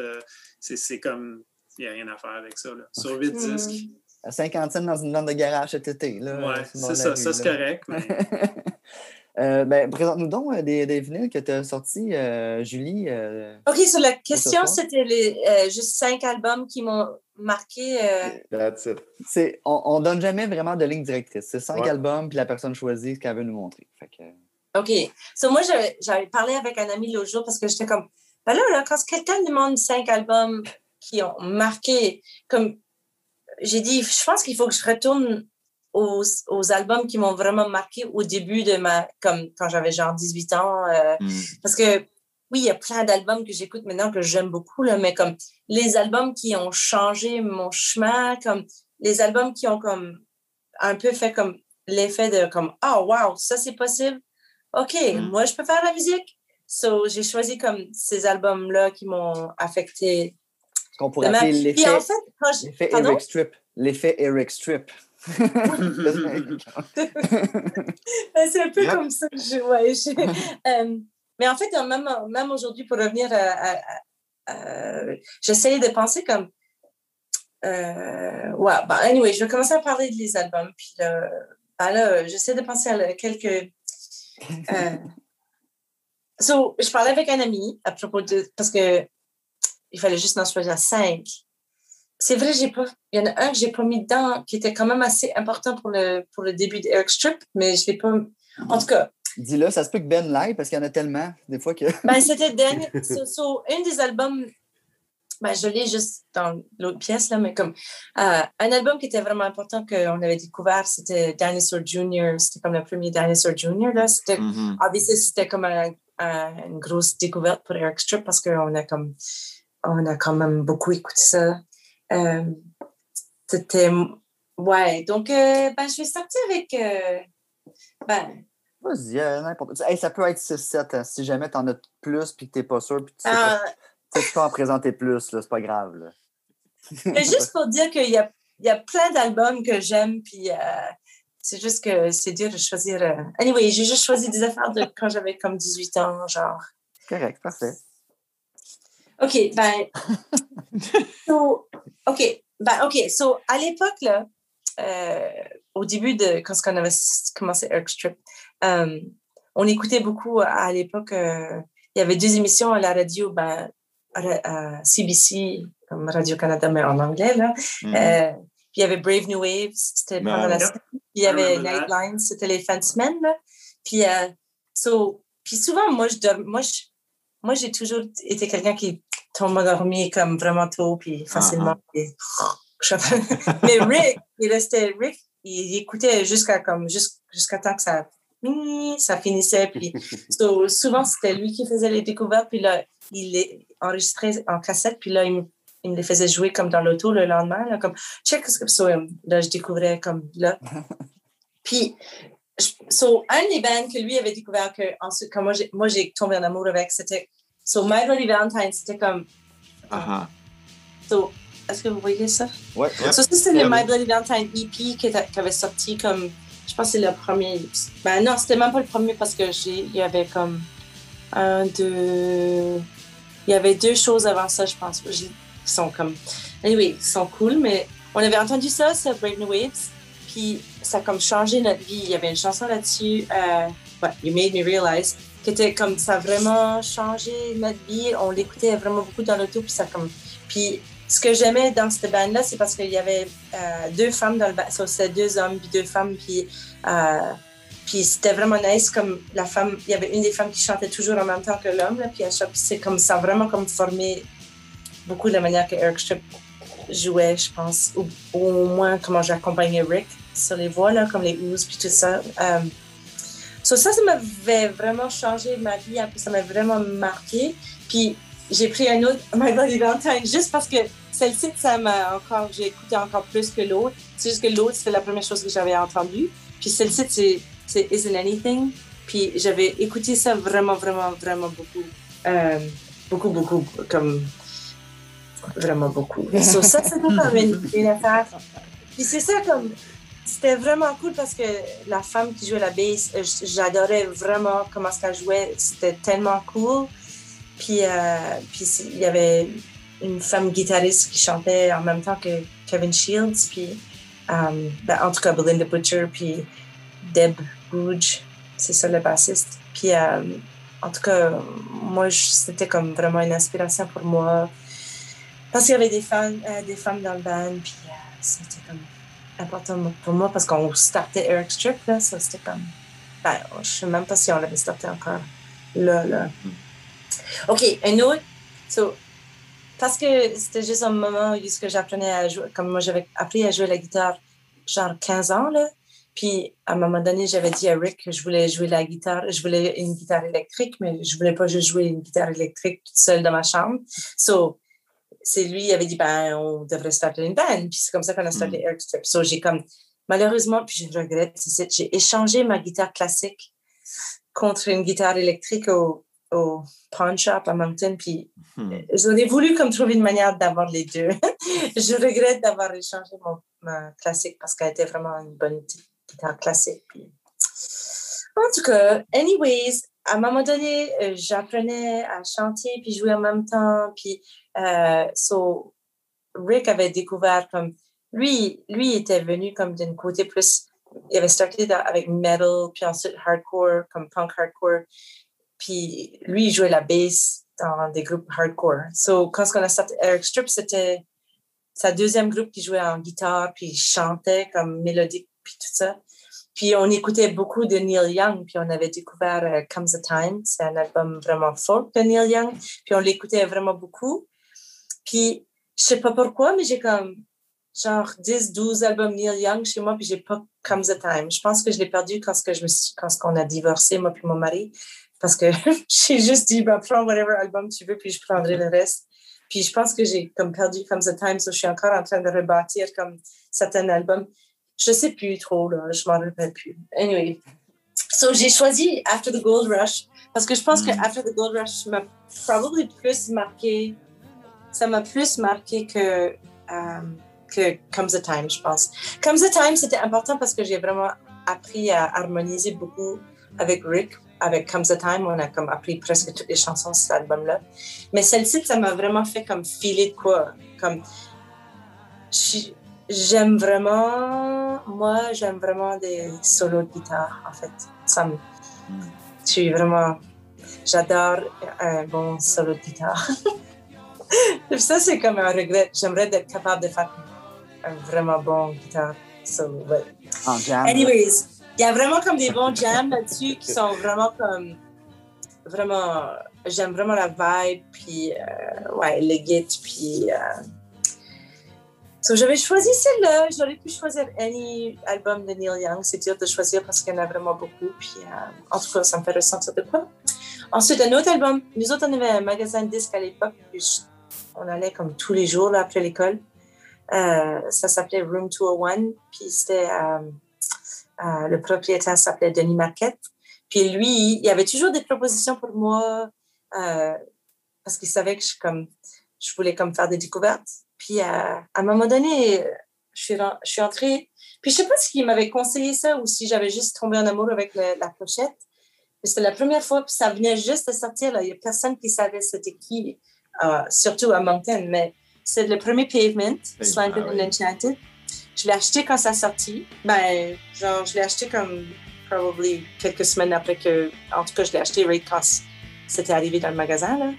c'est comme, il n'y a rien à faire avec ça. Là. Sur 8 disques à 50 cents dans une vente de garage cet été. Oui, c'est ça, ça c'est correct. euh, ben, Présente-nous donc euh, des, des vinyles que tu as sortis, euh, Julie. Euh, OK, sur la question, c'était juste cinq albums qui m'ont marqué. That's it. On ne donne jamais vraiment de ligne directrice. C'est cinq albums, puis la personne choisit ce qu'elle veut nous montrer. Fait que... OK. So, moi, j'avais parlé avec un ami l'autre jour parce que j'étais comme, ben là, là quand quelqu'un demande cinq albums qui ont marqué, comme j'ai dit, je pense qu'il faut que je retourne aux, aux albums qui m'ont vraiment marqué au début de ma, comme quand j'avais genre 18 ans. Euh, hmm. Parce que oui, il y a plein d'albums que j'écoute maintenant que j'aime beaucoup, là, mais comme les albums qui ont changé mon chemin, comme les albums qui ont comme un peu fait comme l'effet de comme, oh wow, ça c'est possible. OK, hmm. moi je peux faire la musique. So, j'ai choisi comme ces albums-là qui m'ont affecté qu'on pourrait appeler l'effet en fait, Eric Strip. L'effet Eric Strip. c'est un peu comme ça. Je, ouais, euh, mais en fait, même, même aujourd'hui, pour revenir à, j'essayais de penser comme. Euh, ouais, bah, anyway, je vais commencer à parler des albums. Puis là, ben là j'essaie de penser à quelques. Euh, so, je parlais avec un ami à propos de. Parce que il fallait juste en choisir cinq. C'est vrai, j'ai pas, il y en a un que j'ai pas mis dedans qui était quand même assez important pour le, pour le début d'Eric Strip, mais je l'ai pas. En tout cas. Dis-le, ça se peut que Ben l'aille parce qu'il y en a tellement, des fois que. ben, c'était dernier. so, un des albums ben, je l'ai juste dans l'autre pièce, là, mais comme euh, un album qui était vraiment important qu'on avait découvert, c'était Dinosaur Jr. C'était comme le premier Dinosaur Jr. Là. C'était, mm-hmm. c'était comme une grosse découverte pour Eric Strip parce qu'on a comme on a quand même beaucoup écouté ça. Euh, c'était ouais, donc euh, ben, je vais sortir avec ben, Vas-y, n'importe ça peut être 6-7 hein, si jamais tu en as plus puis que tu n'es pas sûr puis tu sais pas tu peux en présenter plus, c'est pas grave. Mais juste pour dire qu'il y a, y a plein d'albums que j'aime, puis euh, c'est juste que c'est dur de choisir. Euh, anyway, j'ai juste choisi des affaires de quand j'avais comme 18 ans, genre. Correct, parfait. OK, ben. OK, ben, OK. So, à l'époque, là, euh, au début de quand on avait commencé Eric Strip, on écoutait beaucoup à l'époque. il y avait deux émissions à la radio, ben, à CBC, comme Radio-Canada, mais en anglais. Là. Mm-hmm. Euh, puis il y avait Brave New Waves, c'était pendant la semaine. Puis il y avait Nightlines, c'était les fins de semaine. Là. Puis, euh, so, puis souvent, moi, je moi, je, moi, j'ai toujours été quelqu'un qui tombe endormi comme vraiment tôt, puis facilement. Uh-huh. mais Rick, il restait, Rick, il, écoutait jusqu'à comme, jusqu'à temps que ça ça finissait. Puis souvent, c'était lui qui faisait les découvertes. Puis là, il les enregistrait en cassette. Puis là, il, me les faisait jouer comme dans l'auto le lendemain. Là, comme, check ce que so, là, je découvrais comme là. Puis, so, un des bands que lui avait découvert, que ensuite, comme moi, j'ai tombé en amour avec, c'était. So, My Bloody Valentine, c'était comme. Uh-huh. So, est-ce que vous voyez ça? Ouais. So, ça, c'était le My Bloody Valentine EP qui, qui avait sorti comme je pense que c'est le premier. Ben non, c'était même pas le premier parce que il y avait comme un, deux. Il y avait deux choses avant ça, je pense, qui sont comme. Anyway, qui sont cool, mais on avait entendu ça, c'est Brave New Waves, puis ça a comme changé notre vie. Il y avait une chanson là-dessus, euh, You Made Me Realize, qui était comme ça a vraiment changé notre vie. On l'écoutait vraiment beaucoup dans l'auto, puis ça comme. Puis ce que j'aimais dans cette bande-là, c'est parce qu'il y avait euh, deux femmes dans le band. C'était deux hommes, puis deux femmes, puis, euh, puis c'était vraiment nice. Comme la femme, il y avait une des femmes qui chantait toujours en même temps que l'homme, puis à chaque c'est comme ça, vraiment comme formé beaucoup de la manière que Eric Strip jouait, je pense, ou, au moins comment j'accompagnais Rick sur les voix, là, comme les oozes, puis tout ça. Ça, ça m'avait vraiment changé ma vie, ça m'a vraiment marqué. Puis j'ai pris un autre My Bloody Valentine juste parce que celle-ci, ça m'a encore, j'ai écouté encore plus que l'autre. C'est juste que l'autre, c'était la première chose que j'avais entendue. Puis celle-ci, c'est, c'est Isn't Anything. Puis j'avais écouté ça vraiment, vraiment, vraiment beaucoup. Euh, beaucoup, beaucoup, comme vraiment beaucoup. So, ça, c'était comme une, une affaire. Puis c'est ça, comme, c'était vraiment cool parce que la femme qui jouait la bass, euh, j'adorais vraiment comment elle jouait. C'était tellement cool. Puis, euh, puis il y avait une femme guitariste qui chantait en même temps que Kevin Shields, puis euh, ben, en tout cas Belinda Butcher, puis Deb Rouge, c'est ça le bassiste. Puis en tout cas, moi, c'était comme vraiment une inspiration pour moi. Parce qu'il y avait des, femmes, des femmes dans le band, puis c'était comme important pour moi parce qu'on startait Eric Strip, là, ça c'était comme. Ben, je sais même pas si on l'avait starté encore là, là. Mm. OK, un autre. So, parce que c'était juste un moment où j'apprenais à jouer, comme moi j'avais appris à jouer la guitare genre 15 ans, là. Puis à un moment donné, j'avais dit à Rick que je voulais jouer la guitare, je voulais une guitare électrique, mais je voulais pas juste jouer une guitare électrique toute seule dans ma chambre. So, c'est lui qui avait dit, ben, on devrait starter une band. Puis c'est comme ça qu'on a starté mm. Eric Strip. So, j'ai comme, malheureusement, puis je regrette, j'ai échangé ma guitare classique contre une guitare électrique au, au pawn shop à Moncton. Puis hmm. j'aurais voulu comme trouver une manière d'avoir les deux. je regrette d'avoir échangé mon, ma classique parce qu'elle était vraiment une bonne guitare classique. En tout cas, anyways, à un moment donné, euh, j'apprenais à chanter puis jouer en même temps. Puis, euh, so, Rick avait découvert comme lui, lui était venu comme d'un côté plus. Il avait starté avec metal, puis ensuite hardcore, comme punk hardcore. Puis lui, jouait la bass dans des groupes hardcore. So, quand on a sorti Eric Strip, c'était sa deuxième groupe qui jouait en guitare, puis chantait comme mélodique, puis tout ça. Puis on écoutait beaucoup de Neil Young, puis on avait découvert euh, Comes a Time, c'est un album vraiment fort de Neil Young, puis on l'écoutait vraiment beaucoup. Puis, je sais pas pourquoi, mais j'ai comme genre 10, 12 albums Neil Young chez moi, puis j'ai pas Comes the Time. Je pense que je l'ai perdu quand, que je me suis, quand on a divorcé, moi puis mon mari, parce que j'ai juste dit, bah, prends whatever album tu veux, puis je prendrai le reste. Puis je pense que j'ai comme perdu Comes the Time, so je suis encore en train de rebâtir comme certains albums. Je sais plus trop, là, je m'en rappelle plus. Anyway, so j'ai choisi After the Gold Rush, parce que je pense que mm. After the Gold Rush m'a probablement plus marqué, ça m'a plus marqué que... Um, que Comes the Time, je pense. Comes the Time, c'était important parce que j'ai vraiment appris à harmoniser beaucoup avec Rick. Avec Comes the Time, on a comme appris presque toutes les chansons de cet album-là. Mais celle-ci, ça m'a vraiment fait comme filer de quoi. Comme, j'aime vraiment, moi, j'aime vraiment des solos de guitare, en fait. Ça me, j'adore un bon solo de guitare. ça, c'est comme un regret. J'aimerais être capable de faire un vraiment bon guitare solo. Anyways, il y a vraiment comme des bons jams là-dessus qui sont vraiment comme. Vraiment. J'aime vraiment la vibe, puis. Euh, ouais, le git, puis. Euh, so, j'avais choisi celle-là. J'aurais pu choisir any album de Neil Young. C'est dur de choisir parce qu'il y en a vraiment beaucoup. Puis, euh, en tout cas, ça me fait ressentir de quoi. Ensuite, un autre album. Nous autres, on avait un magasin de disques à l'époque. On allait comme tous les jours là, après l'école. Euh, ça s'appelait Room 201. Puis c'était euh, euh, le propriétaire s'appelait Denis Marquette. Puis lui, il y avait toujours des propositions pour moi parce qu'il savait que je, comme, je voulais comme faire des découvertes. Puis à un moment donné, je suis, je suis entrée. Puis je sais pas s'il m'avait conseillé ça ou si j'avais juste tombé en amour avec la pochette. C'était la première fois, puis ça venait juste de sortir. Là. Il n'y a personne qui savait c'était qui, surtout à Moncton. Mais c'est le premier Pavement, Slanted ah and Enchanted. Je l'ai acheté quand ça sorti. Ben, genre, je l'ai acheté comme, probably quelques semaines après que, en tout cas, je l'ai acheté right quand c'était arrivé dans le magasin, là.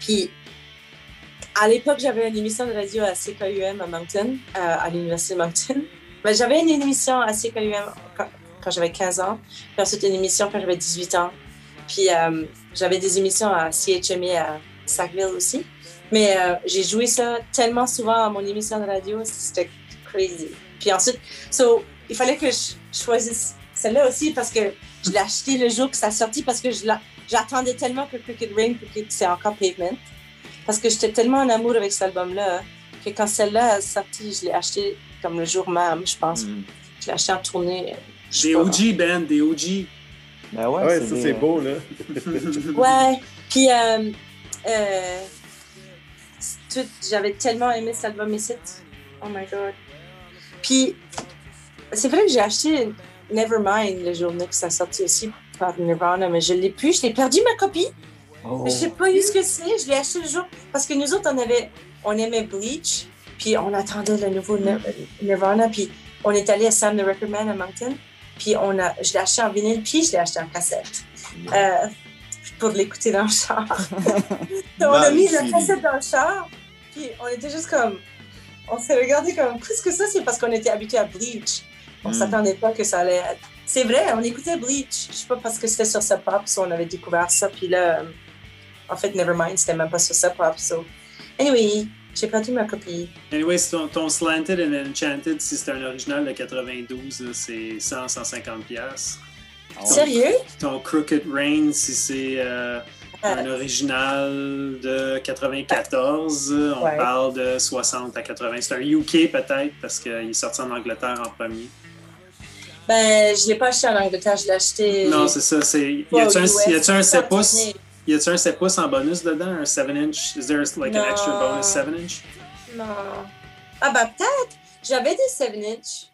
Puis, à l'époque, j'avais une émission de radio à CKUM à Mountain, euh, à l'Université de Mountain. Ben, j'avais une émission à CKUM quand, j'avais 15 ans, puis ensuite une émission quand j'avais 18 ans. Puis, euh, j'avais des émissions à CHME à Sackville aussi. Mais euh, j'ai joué ça tellement souvent à mon émission de radio, c'était crazy. Puis ensuite, so, il fallait que je choisisse celle-là aussi parce que je l'ai acheté le jour que ça a sorti parce que j'attendais tellement que Cricket Rain, que c'est encore Pavement. Parce que j'étais tellement en amour avec cet album-là que quand celle-là a sorti, je l'ai acheté comme le jour même, je pense. Mm. Je l'ai acheté en tournée. Des OG, Ben, des OG. Ben ouais, ouais ça c'est beau, là. ouais. Puis, euh, euh, j'avais tellement aimé cet album ici. Oh my god. Puis, c'est vrai que j'ai acheté Nevermind le jour que ça a sorti aussi par Nirvana, mais je l'ai plus. Je l'ai perdu ma copie. Oh. Je sais pas eu ce que c'est. Je l'ai acheté le jour. Parce que nous autres, on, avait, on aimait Bleach, puis on attendait le nouveau Nirvana, puis on est allé à Sam the Record Man à Mountain, puis on a, je l'ai acheté en vinyle, puis je l'ai acheté en cassette. Euh, pour l'écouter dans le char. on a mis la cassette dans le char, puis on était juste comme. On s'est regardé comme. Qu'est-ce que ça, c'est parce qu'on était habitué à Bleach. On ne hmm. s'attendait pas que ça allait être. C'est vrai, on écoutait Bleach. Je sais pas parce que c'était sur sa pop, so on avait découvert ça. Puis là, en fait, Nevermind, c'était même pas sur sa pop. So, anyway, j'ai perdu ma copie. Anyway, ton, ton Slanted and Enchanted, si c'est un original de 92, c'est 100-150$. Pièces. Sérieux? Ton Crooked Rain, si c'est. Euh, un original de 94, on parle de 60 à 80. C'est un UK peut-être parce qu'il est sorti en Angleterre en premier. Ben, je ne l'ai pas acheté en Angleterre, je l'ai acheté. Non, c'est ça. Y a-tu un, un 7 pouces? Y a-tu un 7 pouces en bonus dedans? Un 7 inch? Is there like an extra bonus 7 inch? Non. Ah, ben peut-être. J'avais des 7 inch.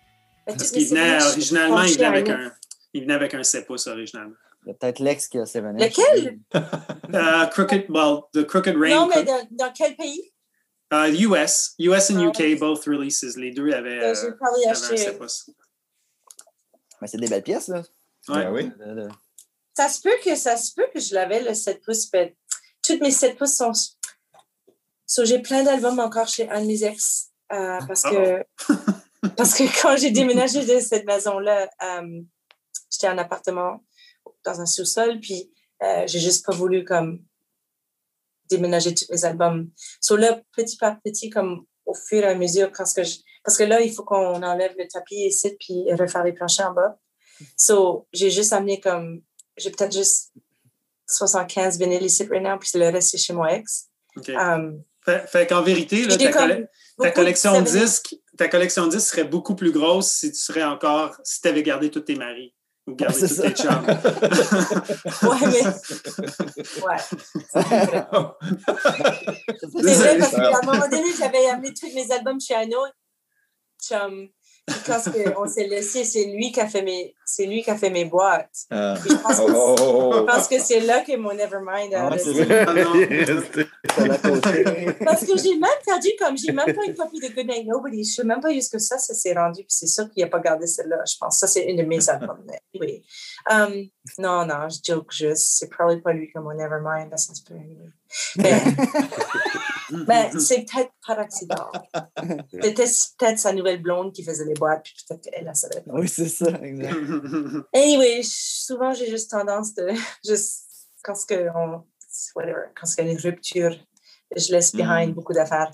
Parce qu'il venait originalement, il venait, avec un, il venait avec un 7 pouces originalement. Il y a peut-être l'ex qui a Seven Lequel? uh, crooked, well, the Crooked Rain. Non, mais dans, dans quel pays? Uh, US. US and UK, ah, both releases. Les deux avaient, euh, J'ai probably acheté. Mais c'est des belles pièces, là. Ouais. Ben oui. Ça se peut que, ça se peut que je l'avais, le 7 pouces. Mais toutes mes 7 pouces sont... So, j'ai plein d'albums encore chez un de mes ex. Euh, parce, que, parce que quand j'ai déménagé de cette maison-là, euh, j'étais en appartement dans un sous-sol, puis euh, j'ai juste pas voulu comme déménager tous mes albums. So là, petit par petit, comme au fur et à mesure, parce que, parce que là, il faut qu'on enlève le tapis ici, puis refaire les planchers en bas. So, j'ai juste amené comme, j'ai peut-être juste 75 vinyles ici right now, puis le reste, c'est chez mon ex. Um, fait, qu'en vérité, là, ta, collection de disques, ta collection de disques serait beaucoup plus grosse si tu serais encore, si tu avais gardé tous tes maris ou gardé tous tes chums. ouais, mais. Ouais. C'est vrai, parce qu'à un moment donné, j'avais amené tous mes albums chez un autre chum quand on s'est laissé, c'est lui qui a fait mes, c'est lui qui a fait mes boîtes. Uh. Je, pense oh, oh, oh, pense que c'est là que mon Nevermind a ah, Parce que j'ai même perdu, comme j'ai même pas une copie de Good Night Nobody. Je sais même pas jusque ça, ça s'est rendu. Puis c'est sûr qu'il n'a pas gardé celle-là. Je pense ça, c'est une de mes albums. oui. Um, non, non, je joke juste. C'est probablement pas lui que mon Nevermind. Ça se peut. Mais, mais c'est peut-être par accident. C'était peut-être sa nouvelle blonde qui faisait les boîtes, puis peut-être qu'elle a savait pas. Oui, c'est ça, exact. anyway, souvent, j'ai juste tendance de. Juste, quand il whatever, quand il y a une rupture, je laisse behind mm. beaucoup d'affaires.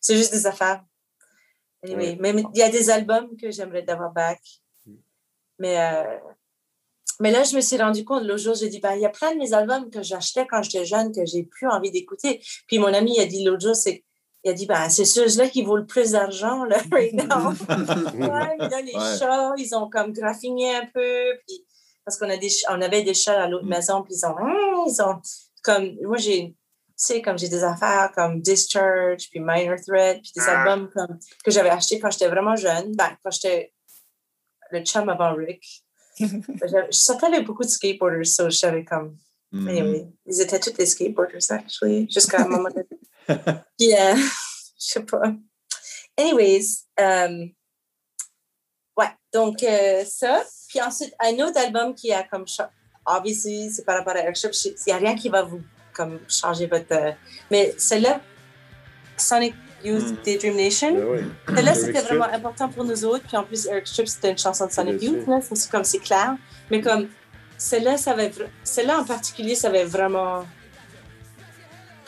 C'est juste des affaires. Anyway, mais il y a des albums que j'aimerais d'avoir back. Mm. Mais euh, mais là, je me suis rendu compte, l'autre jour, j'ai dit, ben, il y a plein de mes albums que j'achetais quand j'étais jeune que j'ai plus envie d'écouter. Puis mon ami a dit l'autre jour, c'est il a dit, ben, c'est ceux-là qui vaut le plus d'argent, là, right now. ouais, mais là, les chats, ils ont comme graffiné un peu. Puis, parce qu'on a des, on avait des chats à l'autre mm. maison, puis ils ont, hein, ils ont, comme, moi, j'ai, tu sais, comme j'ai des affaires comme Discharge, puis Minor Threat, puis des ah. albums comme, que j'avais achetés quand j'étais vraiment jeune, ben, quand j'étais le chum avant Rick je sortais beaucoup de skateboarders, so je savais comme. Mm. Anyway, ils étaient tous des skateboarders, actually, jusqu'à un moment donné. Puis, euh, je sais pas. Anyways, um, ouais, donc euh, ça. Puis ensuite, un autre album qui a comme. Obviously, c'est par rapport à Airship, il n'y a rien qui va vous comme changer votre. Euh, mais celle-là, Sonic Youth mm. Daydream Nation. Ben là, c'était vraiment important pour nous autres. Puis en plus, Eric Strip, c'était une chanson de Sonic Youth. Là, c'est comme c'est clair. Mais comme celle-là, celle-là en particulier, ça avait vraiment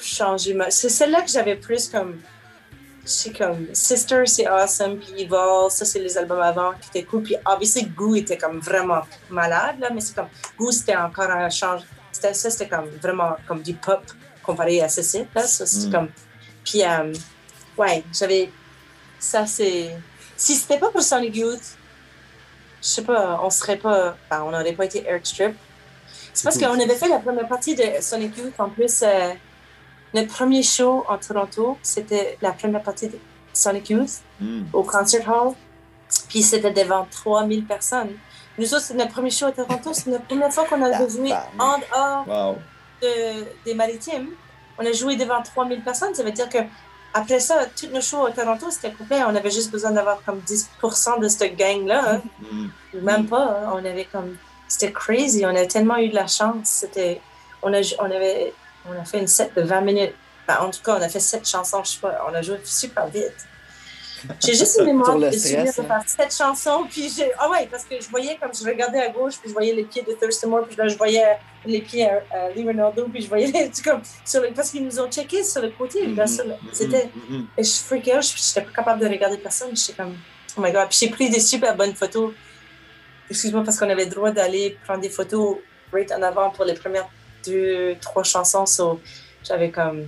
changé. C'est celle-là que j'avais plus comme. C'est comme Sister, c'est awesome. Puis Evil, ça, c'est les albums avant qui étaient cool. Puis obviously, Goo était comme vraiment malade, là. Mais c'est comme. Goo, c'était encore un change. Ça, c'était comme vraiment comme du pop comparé à ceci. Là. Ça, c'est mm. comme. Puis. Euh, ouais, j'avais. Ça, c'est. Si c'était pas pour Sonic Youth, je sais pas, on serait pas. on n'aurait pas été Airstrip. C'est parce qu'on avait fait la première partie de Sonic Youth. En plus, euh, notre premier show en Toronto, c'était la première partie de Sonic Youth hmm. au Concert Hall. Puis c'était devant 3000 personnes. Nous autres, c'est notre premier show à Toronto. C'est la première fois qu'on a joué en dehors de, des maritimes. On a joué devant 3000 personnes. Ça veut dire que après ça, toutes nos shows à Toronto, c'était complet. On avait juste besoin d'avoir comme 10% de cette gang-là. Hein. Mm. Même pas. Hein. On avait comme. C'était crazy. On a tellement eu de la chance. C'était. On a, on avait. On a fait une set de 20 minutes. en tout cas, on a fait sept chansons, je sais pas. On a joué super vite. J'ai juste une mémoire de de faire cette chanson. Puis j'ai. Ah ouais, parce que je voyais comme je regardais à gauche, puis je voyais les pieds de Thurston Moore, puis là, je voyais les pieds à, à Lee Ronaldo, puis je voyais les. Comme, sur le, parce qu'ils nous ont checké sur le côté. Là, mm-hmm. C'était. Mm-hmm. Et je freakais out, je n'étais pas capable de regarder personne. J'étais comme. Oh my god. Puis j'ai pris des super bonnes photos. Excuse-moi, parce qu'on avait le droit d'aller prendre des photos right en avant pour les premières deux, trois chansons. So, j'avais comme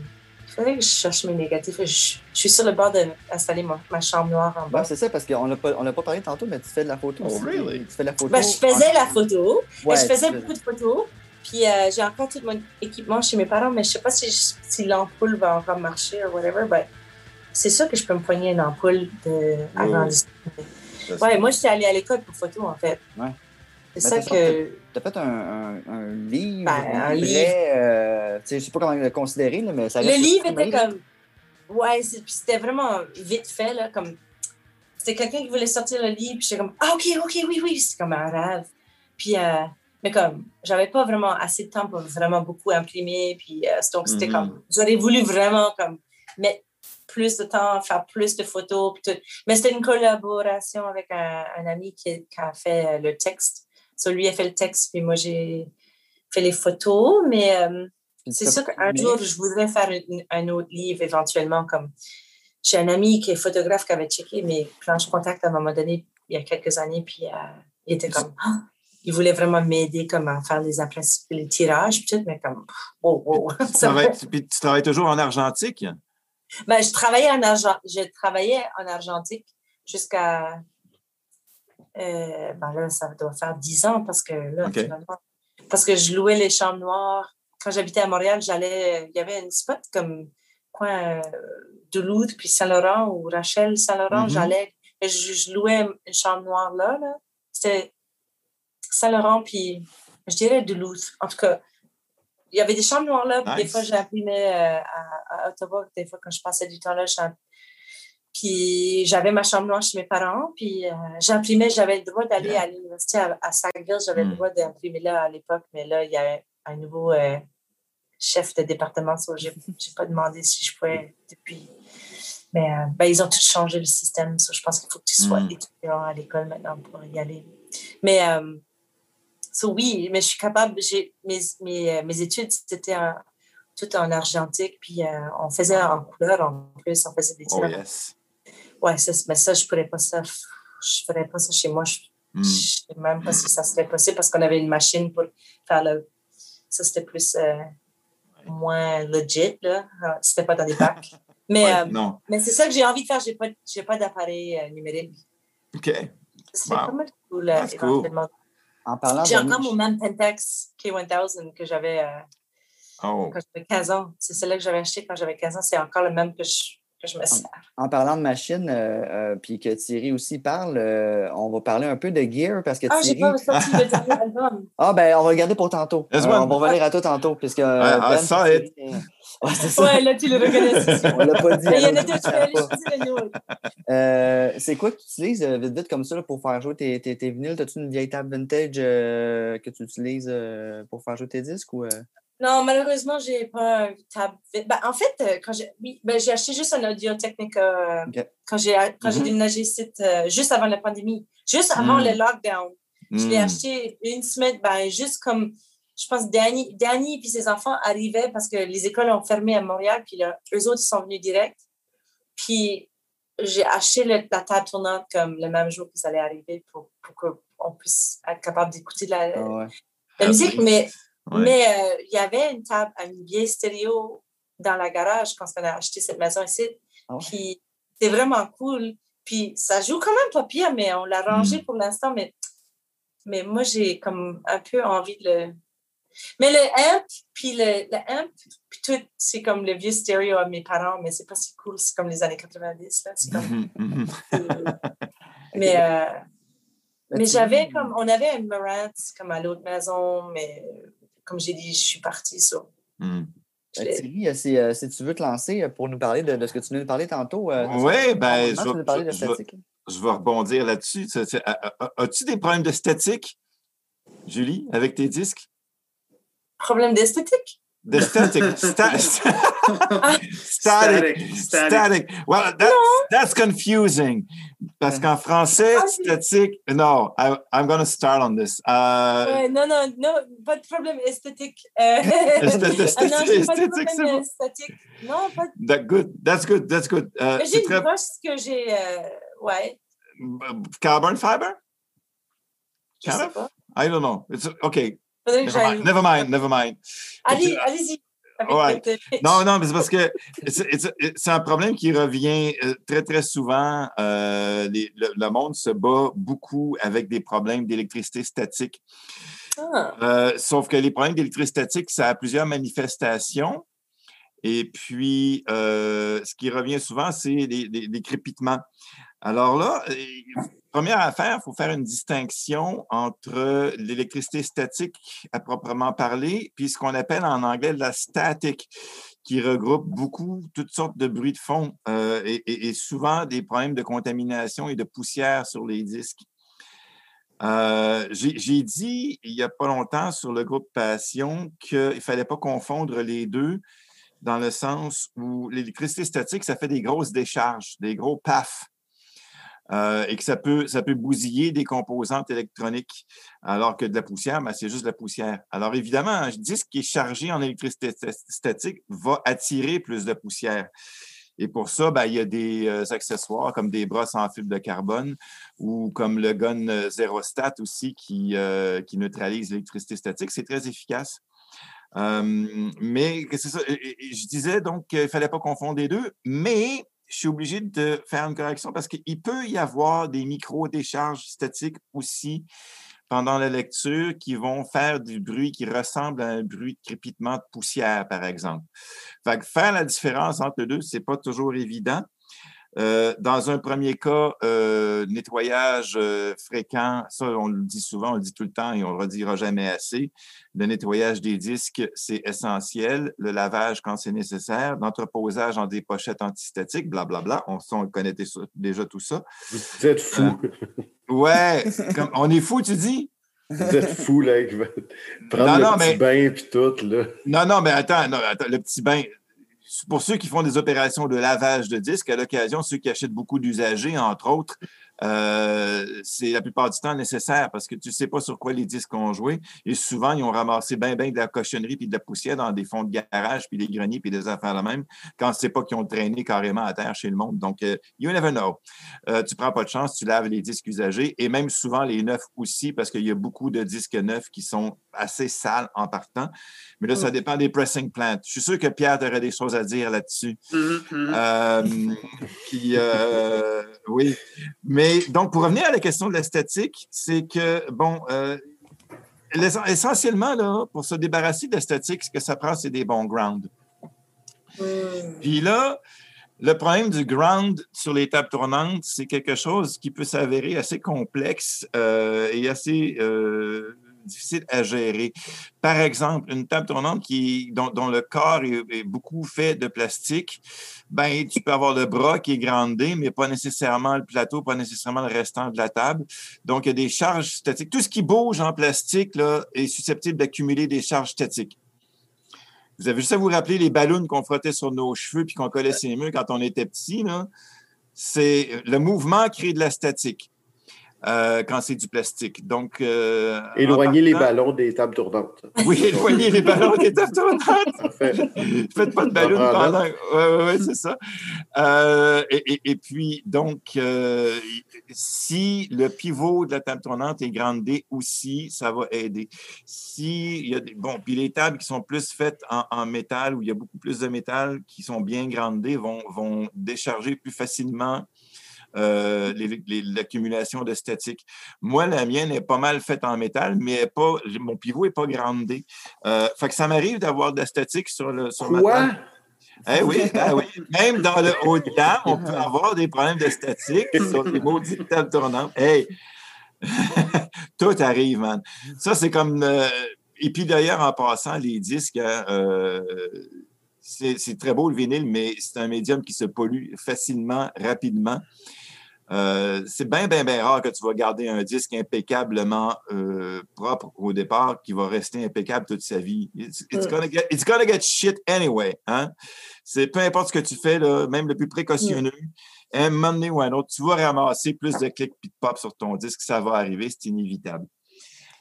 je cherche mes négatifs. Je, suis sur le bord d'installer ma, ma, chambre noire en bas. c'est ça, parce qu'on n'a pas, on pas parlé tantôt, mais tu fais de la photo. Oh, really? Tu fais de la photo. Ben, je faisais la photo. je faisais beaucoup de photos. Puis euh, j'ai encore tout mon équipement chez mes parents, mais je ne sais pas si, si l'ampoule va encore marcher ou whatever. Ben, c'est sûr que je peux me poigner une ampoule de, avant Ouais, moi, j'étais allée à l'école pour photo, en fait. Ouais. C'est ça que. As fait un, un, livre. Ben, un livre. Euh, je ne sais pas comment le considérer, mais ça Le livre était comme. Ouais, c'était vraiment vite fait, là. Comme... C'était quelqu'un qui voulait sortir le livre, puis j'étais comme, ah, OK, OK, oui, oui. C'est comme un rêve. Puis, euh, mais comme, j'avais pas vraiment assez de temps pour vraiment beaucoup imprimer. Puis, euh, donc, c'était mm-hmm. comme, j'aurais voulu vraiment, comme, mettre plus de temps, faire plus de photos. Mais c'était une collaboration avec un, un ami qui, qui, a fait le texte. So, lui a fait le texte, puis moi, j'ai fait les photos. Mais euh, C'est sûr qu'un jour, je voudrais faire un autre livre éventuellement. Comme j'ai un ami qui est photographe qui avait checké mes planches contact à un moment donné, il y a quelques années, puis euh, il était comme. Ah! il voulait vraiment m'aider comme à faire les, les tirages, mais comme. Oh, oh. tu, travailles, tu travailles toujours en argentique? Ben, je travaillais en argent, je travaillais en argentique jusqu'à euh, ben là, ça doit faire dix ans parce que là, parce que je louais les chambres noires. Quand j'habitais à Montréal, j'allais, il y avait une spot comme coin euh, Duluth puis Saint-Laurent ou Rachel Saint-Laurent. Mm-hmm. J'allais, je, louais une chambre noire là. là. C'était Saint-Laurent puis je dirais Duluth. En tout cas, il y avait des chambres noires là. Des fois, j'imprimais euh, à, à, Ottawa. Des fois, quand je passais du temps là, puis j'avais ma chambre noire chez mes parents, puis euh, j'imprimais, j'avais le droit d'aller à l'université à, à Sackville, j'avais le hmm. droit d'imprimer là à l'époque, mais là, il y a un nouveau euh, chef de département, so je n'ai pas demandé si je pouvais depuis. Mais euh, ben, ils ont tout changé le système, so je pense qu'il faut que tu sois hmm. étudiant à l'école maintenant pour y aller. Mais so oui, mais je suis capable, mes, mes, mes études, c'était tout en argentique, puis on faisait en couleur en plus, on faisait des oh, Ouais, ça, mais ça, je pourrais pas ça. Je ferais pas ça chez moi. Je, ne hmm. sais même pas si ça serait possible parce qu'on avait une machine pour faire le. Ça, c'était plus euh, moins legit, là. Ah, c'était pas dans des packs. Mais, euh, mais c'est ça que j'ai envie de faire. J'ai pas, j'ai pas d'appareil euh, numérique. OK. C'est wow. pas mal cool, éventuellement. En parlant J'ai encore mon même Pentax K1000 que j'avais oh. quand j'avais 15 ans. C'est celui-là que j'avais acheté quand j'avais 15 ans. C'est encore le même que je, en, parlant de machine, euh, euh, puis que Thierry aussi parle, euh, on va parler un peu de gear parce que ah, Thierry... Ah, j'ai pas sorti le dernier album. Ah, ben, on va le garder pour tantôt. on va revenir à toi tantôt, puisque... ben, I saw it. Ouais, c'est ça. Ouais, là, tu le reconnais. on l'a pas dit. Mais il y en a deux, tu aller C'est quoi que tu utilises vite, vite comme ça pour faire jouer tes, tes, tes vinyles? As-tu une vieille table vintage que tu utilises pour faire jouer tes disques ou... Non, malheureusement, je n'ai pas un table. Ben, en fait, euh, quand j'ai oui, ben, j'ai acheté juste un Audio Technica euh, quand j'ai quand j'ai mm-hmm. déménagé ici, euh, juste avant la pandémie, juste avant le mm. lockdown. Je l'ai mm. acheté une semaine, ben, juste comme, je pense, Danny, Danny et ses enfants arrivaient parce que les écoles ont fermé à Montréal, puis là, eux autres, ils sont venus direct. Puis j'ai acheté la table tournante comme le même jour qu'ils allaient arriver pour, pour qu'on puisse être capable d'écouter la, ah la musique, mais mais euh, il y avait une table, une vieille stéréo dans la garage quand on a acheté cette maison ici. Ah puis c'est vraiment cool. Puis ça joue quand même pas pire, mais on l'a rangé hmm. pour l'instant. Mais, mais moi, j'ai comme un peu envie de le. Mais le amp, puis le, le amp, puis tout, c'est comme le vieux stéréo à mes parents, mais c'est pas si cool. C'est comme les années 90. Là. Comme... Mhm, mhm. mais. Euh, mais j'avais comme, on avait un Marantz comme à l'autre maison, mais comme j'ai dit, je suis partie ça. Hmm. Ben, Thierry, si, euh, si, tu veux te lancer euh, pour nous parler de, de ce que tu nous de parler tantôt. Euh, oui, ben, je, vais, je, vais, rebondir là-dessus. As-tu des problèmes de statique, Julie, avec tes disques? Problème d'esthétique? The static, sta static, static. Well, that's, that's confusing. Parce qu'en français, ah, statique, no, I, I'm going to start on this. Uh, ouais, no, non, non, pas de problème esthétique. Euh, esthétique, ah, non, pas bon. esthétique. Non, pas de... That good, that's good, that's good. Uh, j'ai une très... broche que j'ai, euh, ouais. Carbon fiber? Je kind sais of? pas. I don't know. It's, okay, Never mind, never mind, never mind. Allez, allez-y. Ouais. Non, non, mais c'est parce que c'est un problème qui revient euh, très, très souvent. Euh, les, le, monde se bat beaucoup avec des problèmes d'électricité statique. Ah. Euh, sauf que les problèmes d'électricité statique, ça a plusieurs manifestations. Et puis, ce qui revient souvent, c'est des crépitements. Alors là, première affaire, il faut faire une distinction entre l'électricité statique à proprement parler, puis ce qu'on appelle en anglais la statique, qui regroupe beaucoup, toutes sortes de bruits de fond euh, et, souvent des problèmes de contamination et de poussière sur les disques. Euh, j'ai dit il n'y a pas longtemps sur le groupe Passion qu'il ne fallait pas confondre les deux dans le sens où l'électricité statique, ça fait des grosses décharges, des gros pafs. Euh, et que ça peut, ça peut bousiller des composantes électroniques, alors que de la poussière, ben, c'est juste de la poussière. Alors évidemment, un disque qui est chargé en électricité statique va attirer plus de poussière. Et pour ça, ben, il y a des euh, accessoires comme des brosses en fibre de carbone ou comme le gun euh, Zerostat aussi qui, qui neutralise l'électricité statique. C'est très efficace. mais c'est ça. Je disais donc qu'il ne fallait pas confondre les deux, mais je suis obligé de faire une correction parce qu'il peut y avoir des micro-décharges statiques aussi pendant la lecture qui vont faire du bruit qui ressemble à un bruit de crépitement de poussière, par exemple. Fait faire la différence entre les deux, ce n'est pas toujours évident. Euh, dans un premier cas, euh, nettoyage euh, fréquent, ça on le dit souvent, on le dit tout le temps et on ne le redira jamais assez. Le nettoyage des disques, c'est essentiel. Le lavage quand c'est nécessaire. L'entreposage en des pochettes antistatiques, blablabla. On, on connaît déjà tout ça. Vous êtes fou. ouais, on est fou, tu dis? Vous êtes fou, là, prendre le petit bain puis tout, là. Non, non, mais attends, non, attends, le petit bain, pour ceux qui font des opérations de lavage de disques, à l'occasion, ceux qui achètent beaucoup d'usagers, entre autres, euh, c'est la plupart du temps nécessaire parce que tu ne sais pas sur quoi les disques ont joué. Et souvent, ils ont ramassé bien, bien de la cochonnerie puis de la poussière dans des fonds de garage puis des greniers puis des affaires la même quand c'est pas qu'ils ont traîné carrément à terre chez le monde. Donc, euh, you never know. Euh, tu prends pas de chance, tu laves les disques usagés et même souvent les neufs aussi parce qu'il y a beaucoup de disques neufs qui sont assez sales en partant. Mais là, ça mm. dépend des pressing plants. Je suis sûr que Pierre aurait des choses à dire là-dessus. Mm-hmm, mm-hmm. oui. Mais donc, pour revenir à la question de la statique, c'est que, bon, euh, essentiellement, là, pour se débarrasser de la statique, ce que ça prend, c'est des bons grounds. Hmm. Puis là, le problème du ground sur les tables tournantes, c'est quelque chose qui peut s'avérer assez complexe euh, et assez euh, difficile à gérer. Par exemple, une table tournante qui, dont, le corps est, beaucoup fait de plastique, ben, tu peux avoir le bras qui est grandé, mais pas nécessairement le plateau, pas nécessairement le restant de la table. Donc, il y a des charges statiques. Tout ce qui bouge en plastique là, est susceptible d'accumuler des charges statiques. Vous avez juste à vous rappeler les ballons qu'on frottait sur nos cheveux puis qu'on collait ses murs quand on était petit. C'est le mouvement crée de la statique. Euh, quand c'est du plastique. Donc, euh, éloignez les ballons des tables tournantes. Oui, éloignez les ballons des tables tournantes. Faites pas de ballons pendant. Oui, oui, c'est ça. Euh, et, puis, donc, si le pivot de la table tournante est grandé aussi, ça va aider. Si il y a des, bon, puis les tables qui sont plus faites en, métal, où il y a beaucoup plus de métal, qui sont bien grandées, vont, vont décharger plus facilement euh, l'accumulation de statique. Moi, la mienne est pas mal faite en métal, mais pas, mon pivot n'est pas grandé. Euh, fait que ça m'arrive d'avoir de la statique sur, le, sur Quoi? Eh oui, eh oui, même dans le haut de gamme, on peut avoir des problèmes de statique sur les maudites tables tournantes. Hey! Tout arrive, man. Ça, c'est comme. Euh, et puis d'ailleurs, en passant, les disques, hein, euh, c'est très beau le vinyle, mais c'est un médium qui se pollue facilement, rapidement. Euh, c'est bien, bien, bien rare que tu vas garder un disque impeccablement euh, propre au départ qui va rester impeccable toute sa vie. It's, it's, gonna, get, it's gonna, get, shit anyway. Hein? C'est peu importe ce que tu fais, là, même le plus précautionneux, un moment donné ou un autre, tu vas ramasser plus de clics et de pop sur ton disque, ça va arriver, c'est inévitable.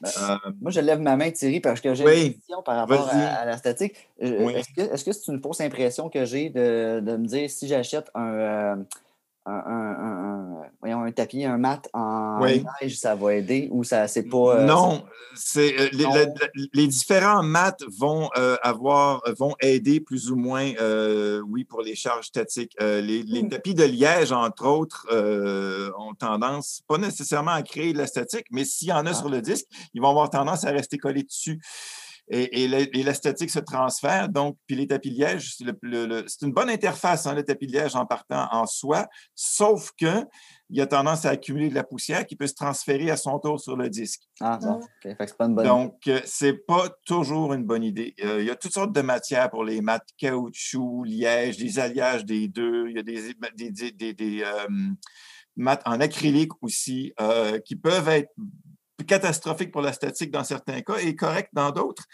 Ben, euh, moi, je lève ma main, Thierry, parce que j'ai une question par rapport à, la statique. Est-ce que c'est une fausse impression que j'ai de, de, me dire si j'achète un, un, voyons, un tapis, un mat en neige, ça va aider ou ça c'est pas. Euh, non, c'est euh, les, différents mats vont euh, avoir vont aider plus ou moins, oui, pour les charges statiques. Les, hmm. tapis de liège, entre autres, ont tendance, pas nécessairement à créer de la statique, mais s'il y en a ah. sur le disque, ils vont avoir tendance à rester collés dessus et, la statique se transfère. Donc, puis les tapis de liège, c'est une bonne interface, hein, le tapis liège en partant en soi, sauf que il a tendance à accumuler de la poussière qui peut se transférer à son tour sur le disque. Ah, bon, OK. c'est pas une bonne Donc, euh, c'est pas toujours une bonne idée. Euh, il y a toutes sortes de matières pour les mats, caoutchouc, liège, des alliages des deux. Il y a des, des, des, euh, mats en acrylique aussi qui peuvent être catastrophique pour la statique dans certains cas et correct dans d'autres.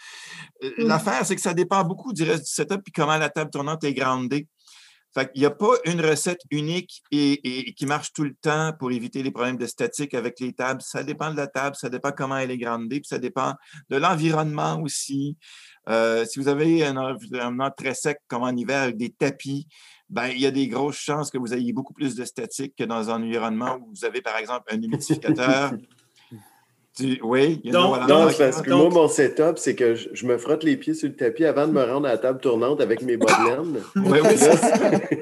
Euh, l'affaire, c'est que ça dépend beaucoup du reste du setup et comment la table tournante est grandée. Fait qu'il n'y a pas une recette unique et, qui marche tout le temps pour éviter les problèmes de statique avec les tables. Ça dépend de la table, ça dépend comment elle est grandée, puis ça dépend de l'environnement aussi. Euh, si vous avez un environnement très sec comme en hiver avec des tapis, ben, il y a des grosses chances que vous ayez beaucoup plus de statique que dans un environnement où vous avez, par exemple, un humidificateur oui, il y a non, parce que moi, mon setup, c'est que je, me frotte les pieds sur le tapis avant de me rendre à la table tournante avec mes bottelettes. oui, oui.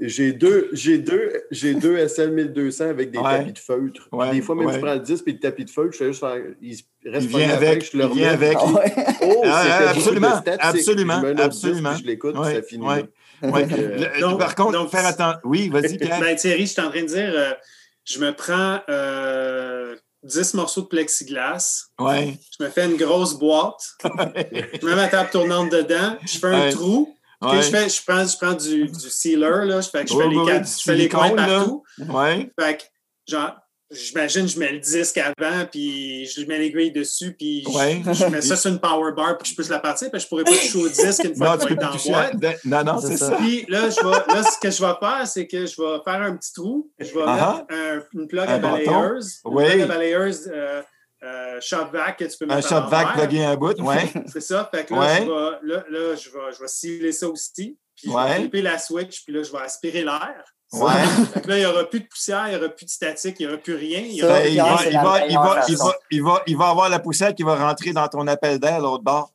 j'ai deux, j'ai deux, j'ai deux SL 1200 avec des tapis de feutre. des fois, même je prends le 10 puis le tapis de feutre, je fais juste faire. Il reste il vient avec, je le remets. avec. Oh, ah, absolument, absolument, absolument. je l'écoute, ça finit. Euh, par contre, donc, faire attention. Oui, vas-y, Pierre. Ben, Thierry, je suis en train de dire, euh, je me prends. Euh, 10 morceaux de plexiglas. Ouais. Je me fais une grosse boîte. je mets ma table tournante dedans. Je fais un trou. je, fais, je prends, je prends du, du sealer. Là. Je fais, je fais les, quatre, je fais les coins partout. Fait que, genre, j'imagine, je mets le disque avant, puis je mets l'aiguille dessus, puis je, mets ça sur une power bar pour que je puisse la partir, puis je pourrais pas toucher au disque une fois qu'il va être en boîte. Non, non, c'est ça. Puis là, je vais, là, ce que je vais faire, c'est que je vais faire un petit trou, je vais mettre un, une plug à balayeuse, une plug à balayeuse euh, euh, shop vac que tu peux mettre Un shop vac plugué un bout, oui. c'est ça. Fait que là, je vais, là, là, je vais, je vais sciller ça aussi, puis je vais flipper la switch, puis là, je vais aspirer l'air. Ouais. là, il n'y aura plus de poussière, il n'y aura plus de statique, il n'y aura plus rien. Il, va, il va avoir la poussière qui va rentrer dans ton appel d'air l'autre bord.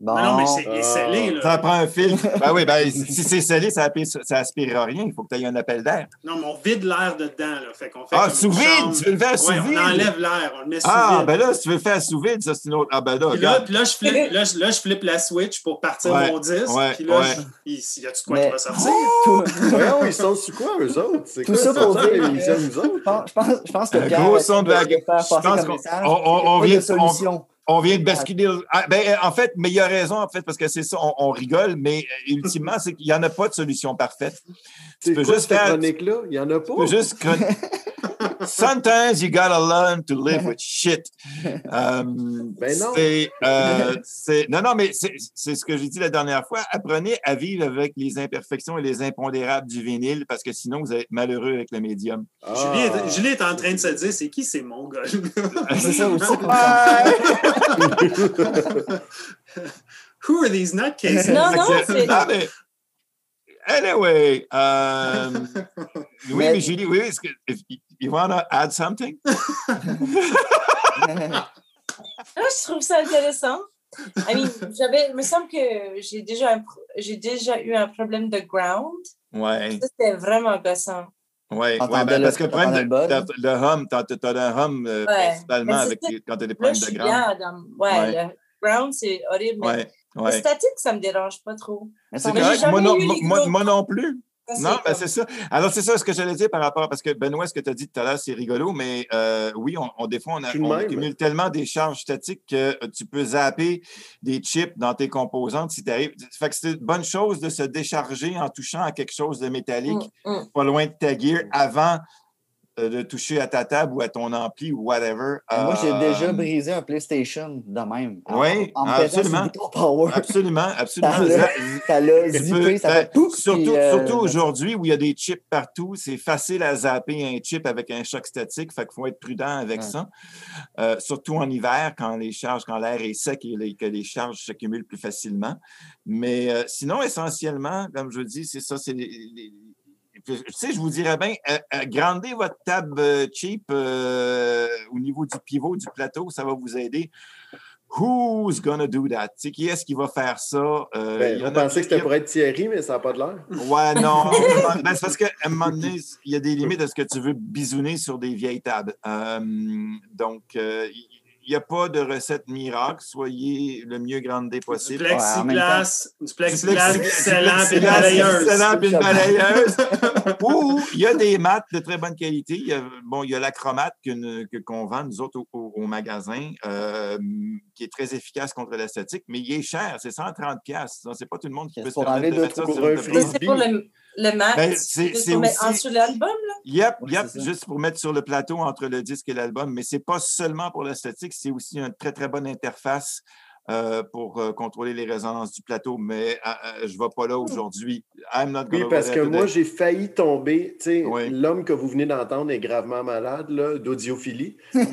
Bon. Non, mais c'est scellé. Là. Ça prend un fil. ben oui, ben, si c'est scellé, ça n'aspirera rien. Il faut que tu aies un appel d'air. Non, mais on vide l'air dedans. Là. Fait qu'on fait ah, sous vide? Tu veux le faire sous vide? On enlève l'air, on le met sous ah, vide. Ah, ben là, si tu veux le faire sous vide, ça, c'est une autre. Ah, ben là. Puis là, puis là, je flippe, là, là, je flippe la switch pour partir mon disque. puis là, il y a-tu quoi qui va sortir? Voyons, ils sont sous quoi, eux autres? C'est Tout ça pour dire. Je pense que Pierre. Gros son de la. Je pense qu'on vient de on vient de basculer. Ah, ben, euh, en fait, mais il y a raison, en fait, parce que c'est ça, on, rigole, mais euh, ultimement, c'est qu'il n'y en a pas de solution parfaite. Tu peux juste faire. chronique-là? Il n'y en a pas. Tu peux juste. Sometimes you gotta learn to live with shit. Um, ben non. Euh, non, non, mais c'est ce que j'ai dit la dernière fois. Apprenez à vivre avec les imperfections et les impondérables du vinyle parce que sinon, vous allez être malheureux avec le médium. Ah. Julie, est, en train de se dire c'est qui ces mongols? c'est ça aussi. Who are these nutcases? Non, non, c'est. Anyway, um, oui, mais Julie, oui, est-ce que if you want to add something? Ah, je trouve ça intéressant. I mean, j'avais, il me semble que j'ai déjà, j'ai déjà eu un problème de ground. Ouais. C'était vraiment gossant. Oui, ouais, ben, parce que le problème de, le hum, tu as, un hum euh, ouais. principalement avec, quand tu as des problèmes de ground. Dans, ouais, ouais, le ground, c'est horrible. Mais Ouais. Le statique, ça ne me dérange pas trop. C'est correct. Moi non, moi, moi non, plus. Non, ben c'est ça. Alors, c'est ça ce que j'allais dire par rapport, parce que Benoît, ce que tu as dit tout à l'heure, c'est rigolo, mais euh, oui, on, on, des fois, on, a, on accumule tellement des charges statiques que tu peux zapper des chips dans tes composantes si tu arrives. Fait que c'est une bonne chose de se décharger en touchant à quelque chose de métallique mm, mm. pas loin de ta gear avant euh, de toucher à ta table ou à ton ampli ou whatever. Moi, j'ai déjà euh, brisé un PlayStation de même. Oui, absolument. Absolument, absolument. Ça l'a zippé, ça fait Surtout, euh, surtout aujourd'hui où il y a des chips partout, c'est facile à zapper un chip avec un choc statique, fait qu'il faut être prudent avec ça. surtout en hiver, quand les charges, quand l'air est sec et que les charges s'accumulent plus facilement. Mais sinon, essentiellement, comme je dis, c'est ça, c'est les tu sais, je vous dirais bien, euh, euh, grandez votre table euh, cheap au niveau du pivot, du plateau, ça va vous aider. Who's gonna do that? Tu sais, qui est-ce qui va faire ça? Ben, on pensait que c'était pour être Thierry, mais ça n'a pas de l'air. Ouais, non. ben, c'est parce qu'à un moment donné, il y a des limites à ce que tu veux bisouner sur des vieilles tables. donc, il n'y a pas de recette miracle. Soyez le mieux grandé possible. Du plexiglas, du plexiglas excellent et balayeuse. Excellent et balayeuse. Ou il y a des maths de très bonne qualité. Il y a, bon, il y a l'acromate qu'on vend, nous autres, au, magasin, euh, qui est très efficace contre l'esthétique, mais il est cher. C'est 130 Ce n'est pas tout le monde qui peut se permettre de mettre ça sur le le mat, ben, c'est pour mettre sur l'album, là? Yep, yep, juste pour mettre sur le plateau entre le disque et l'album. Mais ce n'est pas seulement pour l'esthétique, c'est aussi une très, très bonne interface euh, pour euh, contrôler les résonances du plateau, mais je ne vais pas là aujourd'hui. Oui, parce que moi, j'ai failli tomber. L'homme que vous venez d'entendre est gravement malade d'audiophilie. ce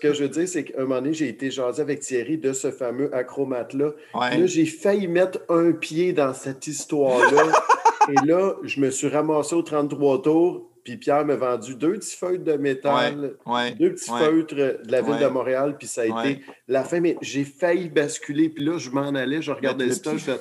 que je veux dire, c'est qu'à un moment donné, j'ai été jasé avec Thierry de ce fameux acromate-là. Là, j'ai failli mettre un pied dans cette histoire-là. Et là, je me suis ramassé au 33 tours puis Pierre m'a vendu deux petits feutres de métal, deux petits feutres de la ville de Montréal, puis ça a été la fin. Mais j'ai failli basculer, puis là, je m'en allais, je regardais le stock, je fais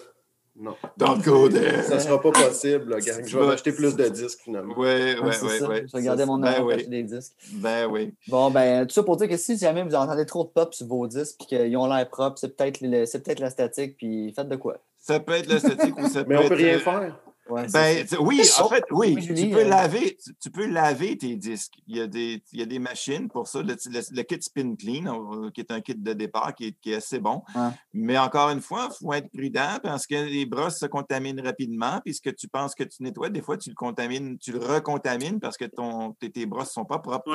non. Don't go there. Ça ne sera pas possible, là, gang. Je vais acheter plus de disques, finalement. Oui, oui, oui. Je vais garder mon argent ben pour acheter des disques. Ben oui. Bon, ben, tout ça pour dire que si jamais vous entendez trop de pop sur vos disques puis qu'ils ont l'air propres, c'est peut-être peut la statique, puis faites de quoi. Ça peut être la statique ou ça peut être. Mais on peut rien euh, ben, oui, en fait, oui, tu, peux laver, tu, peux laver tes disques. Il y a des, il y a des machines pour ça. Le, kit Spin Clean, euh, qui est un kit de départ qui est, qui est assez bon. Mais encore une fois, il faut être prudent parce que les brosses se contaminent rapidement. Puis ce que tu penses que tu nettoies, des fois, tu le contamines, tu le recontamines parce que ton, tes, brosses ne sont pas propres.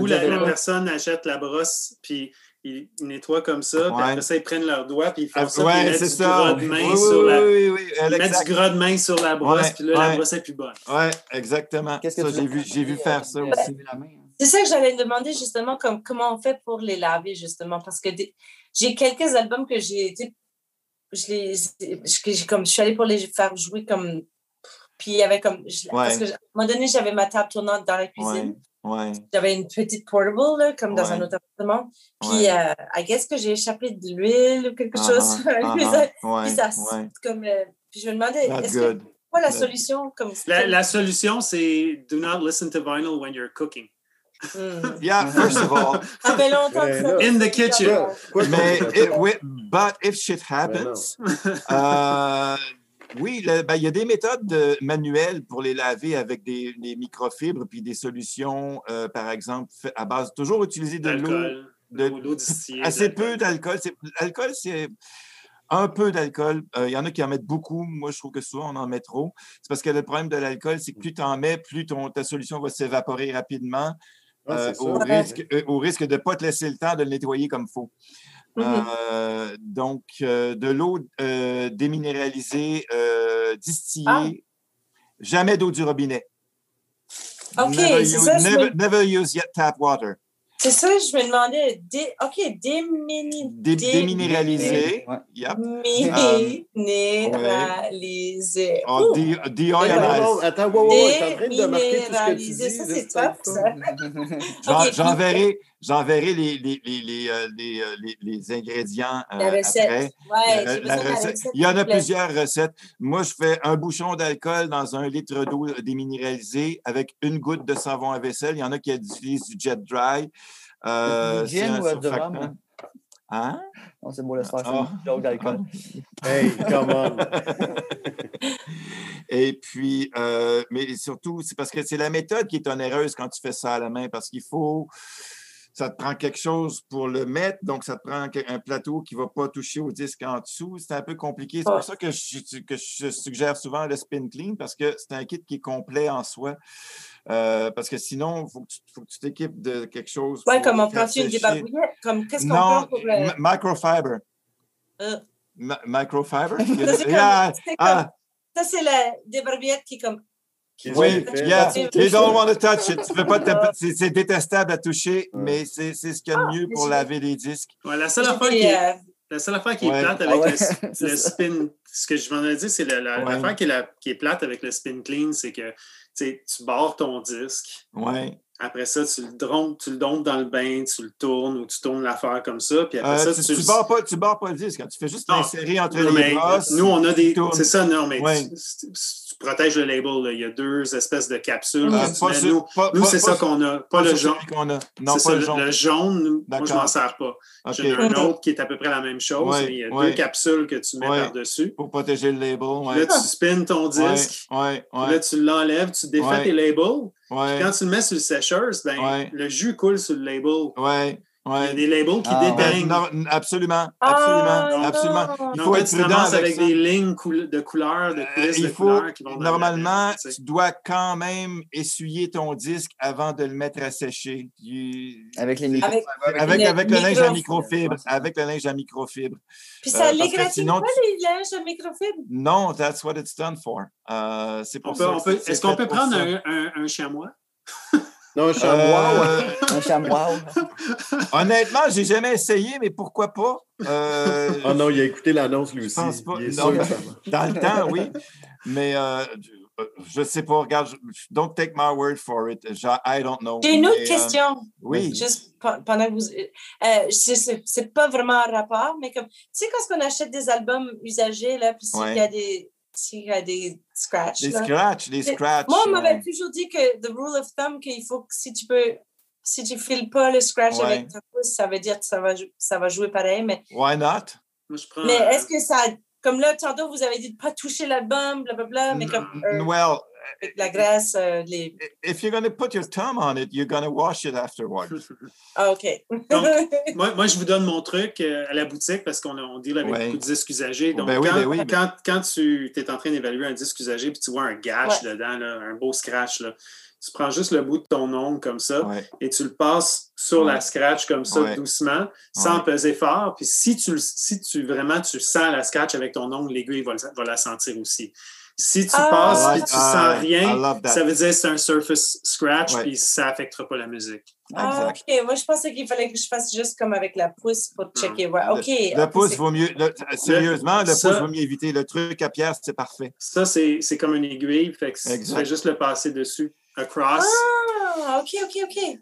ou la, la, personne achète la brosse, puis ils nettoient comme ça, puis après ça, ils prennent leurs doigts, puis ils font ah, ça, puis ils mettent du gras de main sur la... ils mettent du gras de main sur la brosse, puis là, la brosse est plus bonne. Oui, exactement. Qu'est-ce que j'ai vu, j'ai vu faire ça aussi. Hein. C'est ça que j'allais demander, justement, comme, comment on fait pour les laver, justement, parce que j'ai quelques albums que j'ai... Je, les, comme, je suis allée pour les faire jouer comme... Puis il y avait comme... Parce que, à un moment donné, j'avais ma table tournante dans la cuisine. J'avais une petite portable, là, comme dans un autre appartement. Puis, euh, I guess que j'ai échappé de l'huile ou quelque chose. puis, ça, comme, euh, puis je me demandais, est-ce que, quoi la solution? Comme, la, la solution, c'est do not listen to vinyl when you're cooking. Mm. Yeah, first of all. Ça fait longtemps que ça. In the kitchen. Mais, it, but if shit happens, uh, oui, ben, il y a des méthodes manuelles pour les laver avec des, microfibres puis des solutions, euh, par exemple, à base, toujours utiliser de l'eau. De, assez peu d'alcool. L'alcool, c'est un peu d'alcool. Euh, il y en a qui en mettent beaucoup. Moi, je trouve que souvent, on en met trop. C'est parce que le problème de l'alcool, c'est que plus tu en mets, plus ton, ta solution va s'évaporer rapidement. Euh, au, risque, au risque de ne pas te laisser le temps de le nettoyer comme il faut. Mm-hmm. Euh, donc, euh, de l'eau euh, déminéralisée, distillée, ah. jamais d'eau du robinet. OK, c'est ça. Never, never use yet tap water. C'est ça, je me demandais. Dé, OK, démini, dé, déminéralisé. Ouais. Yep. Minéralisé. Oh, déoyalisé. Attends, wow, wow, t'es en train de marquer tout ce que tu dis. Ça, c'est top, ça. J'enverrai j'enverrai les, les, les, euh, les, les, les, ingrédients euh, la recette. après. Ouais, la, la recette. Il y en a plusieurs recettes. Moi, je fais un bouchon d'alcool dans un litre d'eau déminéralisée avec une goutte de savon à vaisselle. Il y en a qui utilisent du jet dry. Euh, ou de rhum? Hein? Non, c'est beau le soir, oh. joke d'alcool. hey, come on! Et puis, euh, mais surtout, c'est parce que c'est la méthode qui est onéreuse quand tu fais ça à la main, parce qu'il faut, ça te prend quelque chose pour le mettre, donc ça te prend un plateau qui ne va pas toucher au disque en dessous. C'est un peu compliqué. C'est pour ça que je, que je, suggère souvent le spin clean parce que c'est un kit qui est complet en soi. Euh, parce que sinon, il faut, que tu t'équipes de quelque chose. Oui, comme on prend une débarbouillette? Comme qu'est-ce qu'on prend pour le. Microfiber. Euh. Microfiber? ça, c'est ah. Ça, c'est la débarbouillette qui est comme oui, yeah. You don't want to touch it. c'est détestable à toucher, mais c'est ce qu'il y a de ah, mieux pour laver les disques. Ouais, la seule affaire qui est, la seule affaire qui est plate avec le, spin, ce que je m'en ai dit, c'est l'affaire qui, est qui est plate avec le spin clean, c'est que tu barres ton disque. Ouais. Après ça, tu le, dompes, tu le dans le bain, tu le tournes ou tu tournes l'affaire comme ça. Puis après euh, ça, tu, tu, barres pas, tu barres pas le disque. Tu fais juste l'insérer entre les brosses. Nous, on a des. C'est ça, non, mais protège le label. Il y a deux espèces de capsules. Ah, nous, c'est ça qu'on a. Pas, le jaune. Non, pas le jaune. Le jaune, moi, je m'en sers pas. J'en ai un autre qui est à peu près la même chose. il y a deux capsules que tu mets par-dessus. Pour protéger le label. Là, tu spins ton disque. Là, tu l'enlèves, tu défais tes labels. quand tu le mets sur le sécheuse, ben, le jus coule sur le label. Il y a des labels qui ah, déteignent. absolument, absolument, ah, absolument. Il faut être prudent avec, des lignes de couleurs, de euh, il faut, Normalement, tu dois quand même essuyer ton disque avant de le mettre à sécher. Avec les avec, avec, avec, le linge à microfibre. Avec le linge à microfibre. Puis ça euh, l'égratigne pas les linges à microfibre? Non, that's what it's done for. Euh, c'est pour ça. Est-ce qu'on peut prendre un, un, un chamois? Non, un chamois. Euh... un chamois. Honnêtement, j'ai jamais essayé, mais pourquoi pas? Euh... Oh non, il a écouté l'annonce lui aussi. Pas. dans le temps, oui. Mais euh, je ne sais pas, regarde, don't take my word for it. I don't know. J'ai une autre euh, question. oui. Juste pendant que vous. Euh, c'est pas vraiment un rapport, mais comme, tu sais, quand on achète des albums usagés, là, puis s'il y a des y a des scratchs. Des scratchs, des scratchs. Moi, on m'avait toujours dit que the rule of thumb, qu'il faut que si tu peux, si tu files pas le scratch avec ta pouce, ça veut dire que ça va, ça va jouer pareil. Mais, Why not? mais est-ce que ça. Comme là, tantôt, vous avez dit de ne pas toucher l'album, blablabla, mais comme. Euh, well, la graisse, euh, les... If you're going to put your thumb on it, you're going to wash it afterwards. Ah, OK. Donc, moi, moi, je vous donne mon truc euh, à la boutique parce qu'on on deal avec beaucoup de disques usagés. Donc, ben oui, quand, ben oui, quand, quand, tu es en train d'évaluer un disque usagé puis tu vois un gash dedans, là, un beau scratch, là, tu prends juste le bout de ton ongle comme ça et tu le passes sur la scratch comme ça, doucement, sans peser fort. Puis si tu, si tu vraiment tu sens la scratch avec ton ongle, l'aiguille va, va la sentir aussi. Si tu ah, passes et tu sens rien, ça veut dire que c'est un surface scratch puis ça n'affectera pas la musique. Ah, OK. Moi, je pensais qu'il fallait que je fasse juste comme avec la pouce pour checker. OK. Le, pouce vaut mieux. sérieusement, le, pouce vaut mieux éviter. Le truc à pierre, c'est parfait. Ça, c'est comme une aiguille. Fait que tu fais juste le passer dessus. Across. Ah, OK, OK, OK.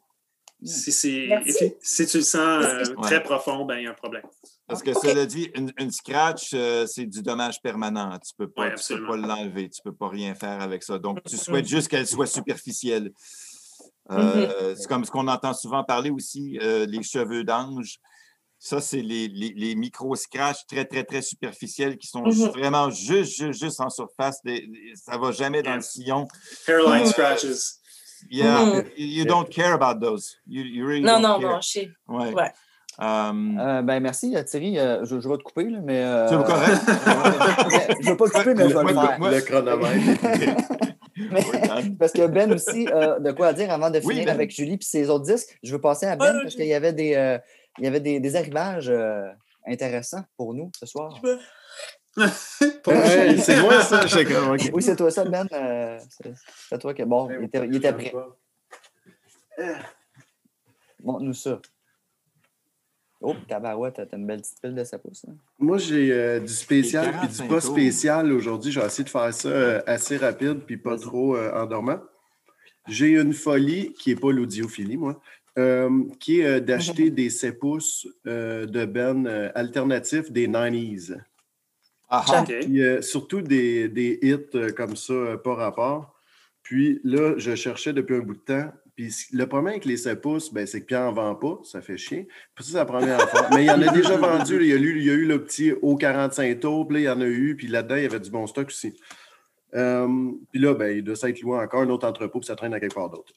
Si, si, tu le sens euh, très profond, ben, il y a un problème. Parce que cela dit, une, scratch, euh, c'est du dommage permanent. Tu ne peux pas, pas l'enlever, tu ne peux pas rien faire avec ça. Donc, tu souhaites juste qu'elle soit superficielle. Euh, mm-hmm. C'est comme ce qu'on entend souvent parler aussi, les cheveux d'ange. Ça, c'est les, les, micro-scratchs très, très, très superficiels qui sont mm-hmm. vraiment juste, juste, juste en surface. ça ne va jamais dans le sillon. Hairline scratches. Yeah, mm-hmm. you don't care about those. You, you really non, non, non, je sais. Ouais. ouais. Um, euh, ben merci Thierry, euh, je, je, vais te couper là, mais. Euh, c'est correct? je vais pas te couper, mais je vais le faire. Le chronomètre. parce que Ben aussi a de quoi dire avant de finir ben. avec Julie et ses autres disques. Je veux passer à Ben parce qu'il y avait des, euh, il y avait des, des arrivages intéressants pour nous ce soir. c'est moi ça, je Oui, c'est toi ça, Ben. c'est toi qui. Bon, il était, il était prêt. Montre-nous ça. Oh, tabarouette, t'as une belle petite pile de sa pousse. Hein? Moi, j'ai euh, du spécial puis du pas spécial aujourd'hui. Je vais essayer de faire ça euh, assez rapide puis pas trop euh, endormant. J'ai une folie qui n'est pas l'audiophilie, moi, qui est d'acheter des 7 pouces de Ben alternatifs des 90s. Ah, surtout des, des hits comme ça, par rapport. Puis là, je cherchais depuis un bout de temps puis le problème avec les 7 pouces, ben, c'est que Pierre n'en vend pas, ça fait chier. Puis ça, c'est la première fois. Mais il y en a déjà vendu. il, y a eu, il y a eu le petit O45 tours, puis là, il y en a eu, puis là-dedans, il y avait du bon stock aussi. Euh, puis là, ben, il doit s'être loué encore un autre entrepôt, puis ça traîne à quelque part d'autre.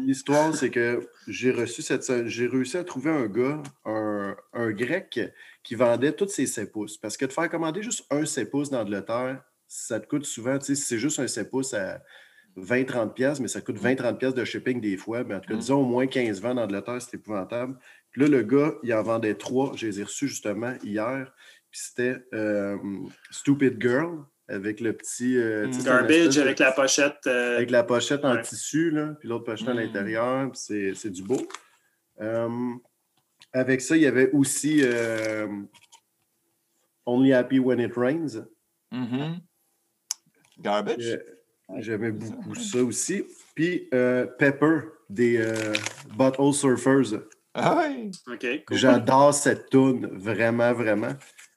L'histoire, c'est que j'ai reçu cette. J'ai réussi à trouver un gars, un, un grec, qui vendait tous ses 7 pouces. Parce que de faire commander juste un 7 pouces d'Angleterre, ça te coûte souvent, tu sais, si c'est juste un 7 pouces à 20-30 pièces, mais ça coûte 20-30 pièces de shipping des fois. Mais en tout cas, mm. disons au moins 15 ventes d'Angleterre, c'est épouvantable. Puis là, le gars, il en vendait trois. Je les ai reçus justement hier. Puis c'était euh, Stupid Girl avec le petit. Euh, mm. Garbage avec la pochette. Euh, avec la pochette en tissu, là, puis l'autre pochette à mm. l'intérieur. C'est, c'est du beau. avec ça, il y avait aussi Only Happy When It Rains. Mm-hmm. Garbage? J'aimais beaucoup ça aussi. Puis euh, Pepper des euh, Bottle Surfers. Ah oui! J'adore cette tune, vraiment, vraiment.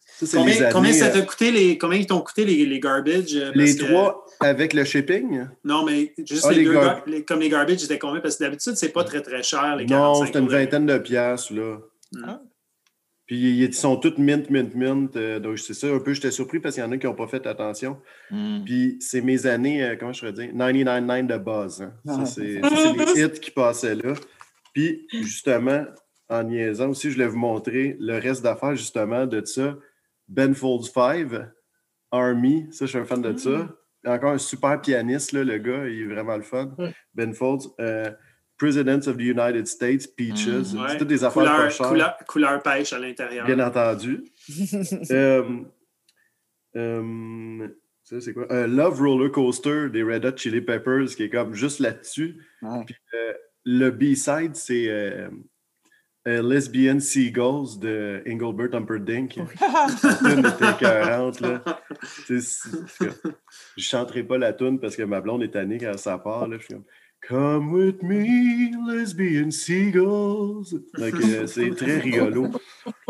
Ça, combien, années, combien, ça t'a euh, coûté les, combien ils t'ont coûté les, les garbage? les trois avec le shipping? Non, mais juste ah, les, deux, comme les garbage, c'était combien? Parce que d'habitude, c'est pas très, très cher, les Non, c'était une vingtaine de piastres, là. Ah. Puis ils sont tous mint, mint, mint. Euh, donc, c'est ça, un peu, j'étais surpris parce qu'il y en a qui n'ont pas fait attention. Hmm. Puis c'est mes années, euh, comment je pourrais dire, 99.9 de buzz. Hein. Ça, c'est les hits qui passaient là. Puis justement, en niaisant aussi, je voulais vous montrer le reste d'affaires justement de ça. Ben Folds 5, Army, ça, je suis un fan de ça. Mm. Encore un super pianiste, là, le gars, il est vraiment le fun. Mm. Ben Folds. Euh, President of the United States, Peaches. Mm, c'est toutes des affaires couleur, pas chères. Couleur, pêche à l'intérieur. Bien entendu. euh, euh, ça, c'est quoi? Euh, Love Roller Coaster des Red Hot Chili Peppers, qui est comme juste là-dessus. Puis euh, le B-side, c'est euh, Lesbian Seagulls de Engelbert Humperdinck. une était 40, là. Je ne chanterai pas la tune parce que ma blonde est tannée quand ça part. Là. Je suis comme Come with me, lesbian seagulls. Donc, c'est très rigolo.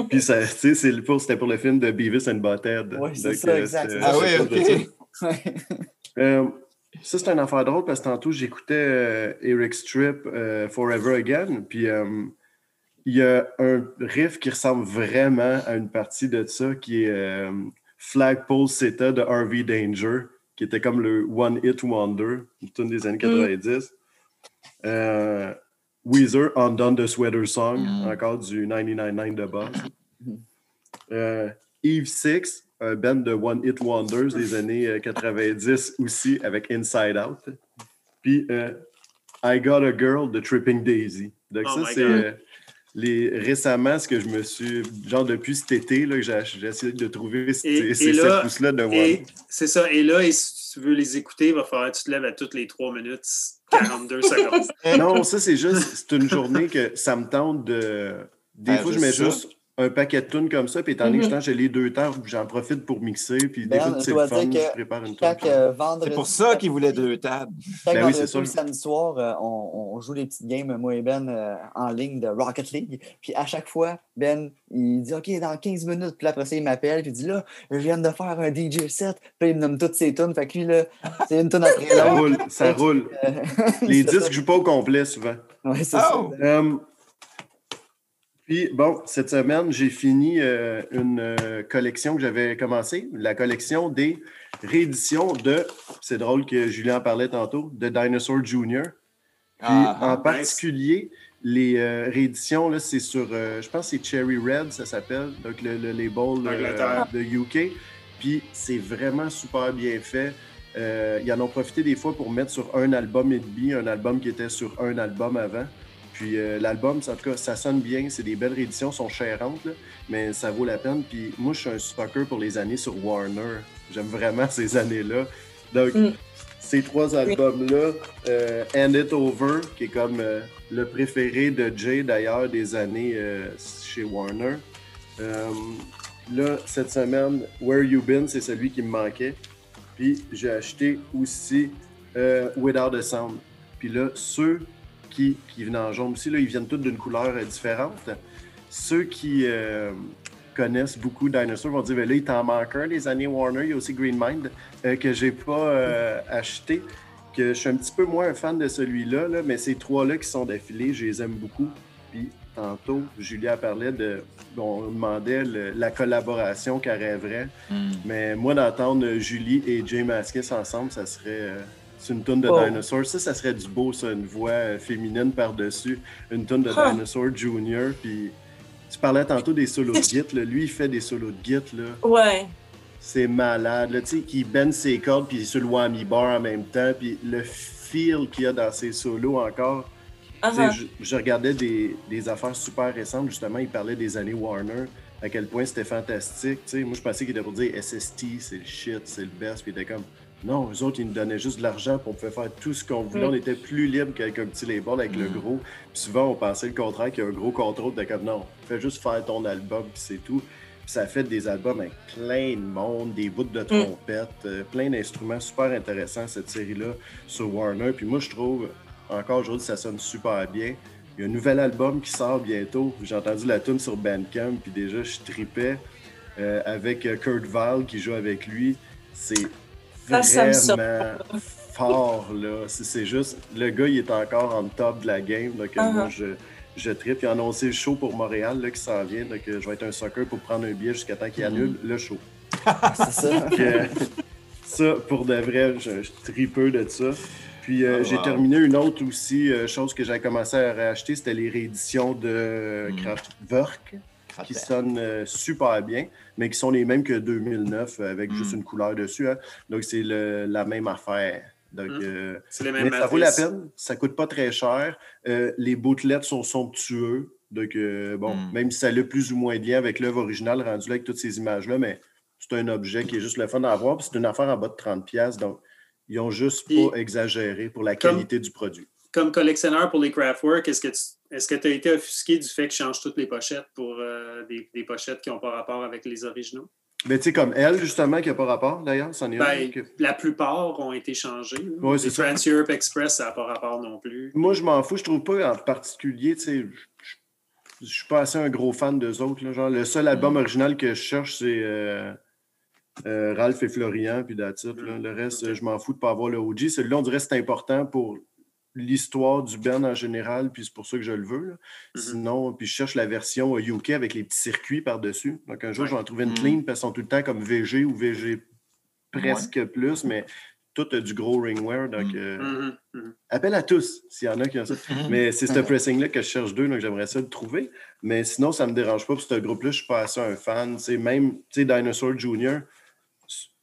Puis, ça, c'était pour le film de Beavis and Butthead. Oui, c'est ça, exact. Ah oui, OK. Euh, ça, c'est une affaire drôle parce que tantôt, j'écoutais euh, Eric Strip, euh, Forever Again. Puis, il y a un riff qui ressemble vraiment à une partie de ça qui est Flagpole Seta de RV Danger, qui était comme le One Hit Wonder, une des années 90. Euh, Weezer, Undone the Sweater Song, mm. encore du 99.9 de base. Euh, Eve Six, un band de One Hit Wonders des années 90 euh, aussi, avec Inside Out. Puis I Got a Girl de Tripping Daisy. Donc, oh ça, c'est les, récemment ce que je me suis. Genre, depuis cet été, là, j'ai essayé de trouver ces, ces là de One. C'est ça. Et là, si tu veux les écouter, il va falloir que tu te lèves à toutes les trois minutes 42 secondes. Non, ça, c'est juste, c'est une journée que ça me tente de. Des ah, fois, je mets juste un paquet de tunes comme ça, puis étant donné que mhm. j'ai les deux temps, j'en profite pour mixer, puis des fois, c'est le fun, je prépare une tune. Euh, c'est pour ça qu'il voulait deux tables. ben oui, c'est ça. Le samedi soir, euh, on, joue des petites games, moi et Ben, euh, en ligne de Rocket League, puis à chaque fois, Ben, il dit « OK, dans 15 minutes », puis après ça, il m'appelle, puis il dit « Là, je viens de faire un DJ set », puis il me nomme toutes ses tunes, fait que lui, là, c'est une tune après l'autre. Ça roule, ça roule. les disques jouent pas au complet, souvent. Oui, c'est ça. Oh! Puis, bon, cette semaine, j'ai fini euh, une euh, collection que j'avais commencée, la collection des rééditions de, c'est drôle que Julien en parlait tantôt, de Dinosaur Jr. Puis, ah, en particulier, les euh, rééditions, là, c'est sur, je pense que c'est Cherry Red, ça s'appelle, donc le, label de UK. Puis, c'est vraiment super bien fait. ils en ont profité des fois pour mettre sur un album et demi, un album qui était sur un album avant. Puis euh, l'album, en tout cas, ça sonne bien. C'est des belles rééditions, sont chérantes, mais ça vaut la peine. Puis moi, je suis un sucker pour les années sur Warner. J'aime vraiment ces années-là. Donc, mm. ces trois albums-là, euh, End It Over, qui est comme euh, le préféré de Jay d'ailleurs des années chez Warner. là, cette semaine, Where You Been, c'est celui qui me manquait. Puis j'ai acheté aussi Without a Sound. Puis là, ceux qui, viennent en jaune aussi. Là, ils viennent tous d'une couleur euh, différente. Ceux qui euh, connaissent beaucoup Dinosaur vont dire ben là, il t'en manque un des années Warner. Il y a aussi Green Mind euh, que j'ai pas acheté. Que je suis un petit peu moins un fan de celui-là, là, mais ces trois-là qui sont d'affilée, je les aime beaucoup. Puis tantôt, Julia parlait de. on demandait la collaboration qu'elle rêverait. Hmm. Mais moi, d'entendre Julie et Jay Maskis ensemble, ça serait c'est une tonne de oh. dinosaures. Ça, ça serait du beau, ça, une voix euh, féminine par-dessus. Une tonne de dinosaures junior. Puis tu parlais tantôt des solos de git. Lui, il fait des solos de git. Là. Ouais. C'est malade. Tu sais, qui bend ses cordes puis sur le whammy bar en même temps. Puis le feel qu'il y a dans ses solos encore. Uh-huh. je, regardais des, des, affaires super récentes. Justement, il parlait des années Warner. À quel point c'était fantastique. sais, moi, je pensais qu'il était pour dire SST, c'est le shit, c'est le best. Puis il était comme non, eux autres, ils nous donnaient juste de l'argent pour pouvoir faire tout ce qu'on voulait. Mm. On était plus libre qu'avec un petit label, avec le mm. gros. Puis souvent, on pensait le contraire, qu'il y a un gros contrôle de comme non, fais juste faire ton album, puis c'est tout. Puis ça fait des albums avec plein de monde, des bouts de mm. trompette, euh, plein d'instruments super intéressants, cette série-là, sur Warner. Puis moi, je trouve, encore aujourd'hui, ça sonne super bien. Il y a un nouvel album qui sort bientôt. J'ai entendu la tune sur Bandcamp, puis déjà, je tripais euh, avec euh, Kurt Val qui joue avec lui. C'est vraiment fort, là. C'est juste, le gars, il est encore en top de la game, donc uh-huh. moi, je, je tripe. Il a annoncé le show pour Montréal, là, qui s'en vient, donc je vais être un soccer pour prendre un billet jusqu'à temps qu'il annule le show. C'est ça. ça, pour de vrai, je, je tripeux de ça. Puis euh, j'ai terminé une autre aussi, chose que j'avais commencé à racheter, c'était les rééditions de mm. Kraftwerk, qui sonnent super bien, mais qui sont les mêmes que 2009 avec juste mm. une couleur dessus. Hein. Donc c'est la même affaire. Donc, mm. les mêmes mais ça vaut la peine, ça coûte pas très cher. les bouttelettes sont somptueux. Donc, bon, même si ça a plus ou moins de lien avec l'œuvre originale rendu là avec toutes ces images-là, mais c'est un objet qui est juste le fun à avoir. C'est une affaire en bas de 30$. Donc, ils n'ont juste pas exagéré pour la qualité du produit. Comme collectionneur pour les Craftwork, est-ce que tu as été offusqué du fait que je change toutes les pochettes pour euh, des, pochettes qui n'ont pas rapport avec les originaux? Mais tu sais, comme elle, justement, qui n'a pas rapport, d'ailleurs, c'en est ben, La plupart ont été changés. Oui, c'est France Europe Express, ça n'a pas rapport non plus. Moi, je m'en fous. Je trouve pas en particulier, tu sais, je suis pas assez un gros fan d'eux autres. Genre, le seul album mm. original que je cherche, c'est euh, euh, Ralph et Florian, puis d'attitude. Le reste, je m'en fous de ne pas avoir le OG. Celui-là, on dirait que c'est important pour l'histoire du Ben en général, puis c'est pour ça que je le veux. Mm-hmm. Sinon, puis je cherche la version UK avec les petits circuits par-dessus. Donc un jour, je vais en trouver une mm. clean, parce qu'ils sont tout le temps comme VG ou VG presque plus, mais tout a du gros ringware. Donc, mm. euh, mm-hmm. Mm-hmm. appel à tous s'il y en a qui ont ça. Mais c'est ce pressing-là que je cherche deux, donc j'aimerais ça le trouver. Mais sinon, ça ne me dérange pas. Pour ce groupe-là, je ne suis pas assez un fan. C'est même, tu sais, Dinosaur Jr.,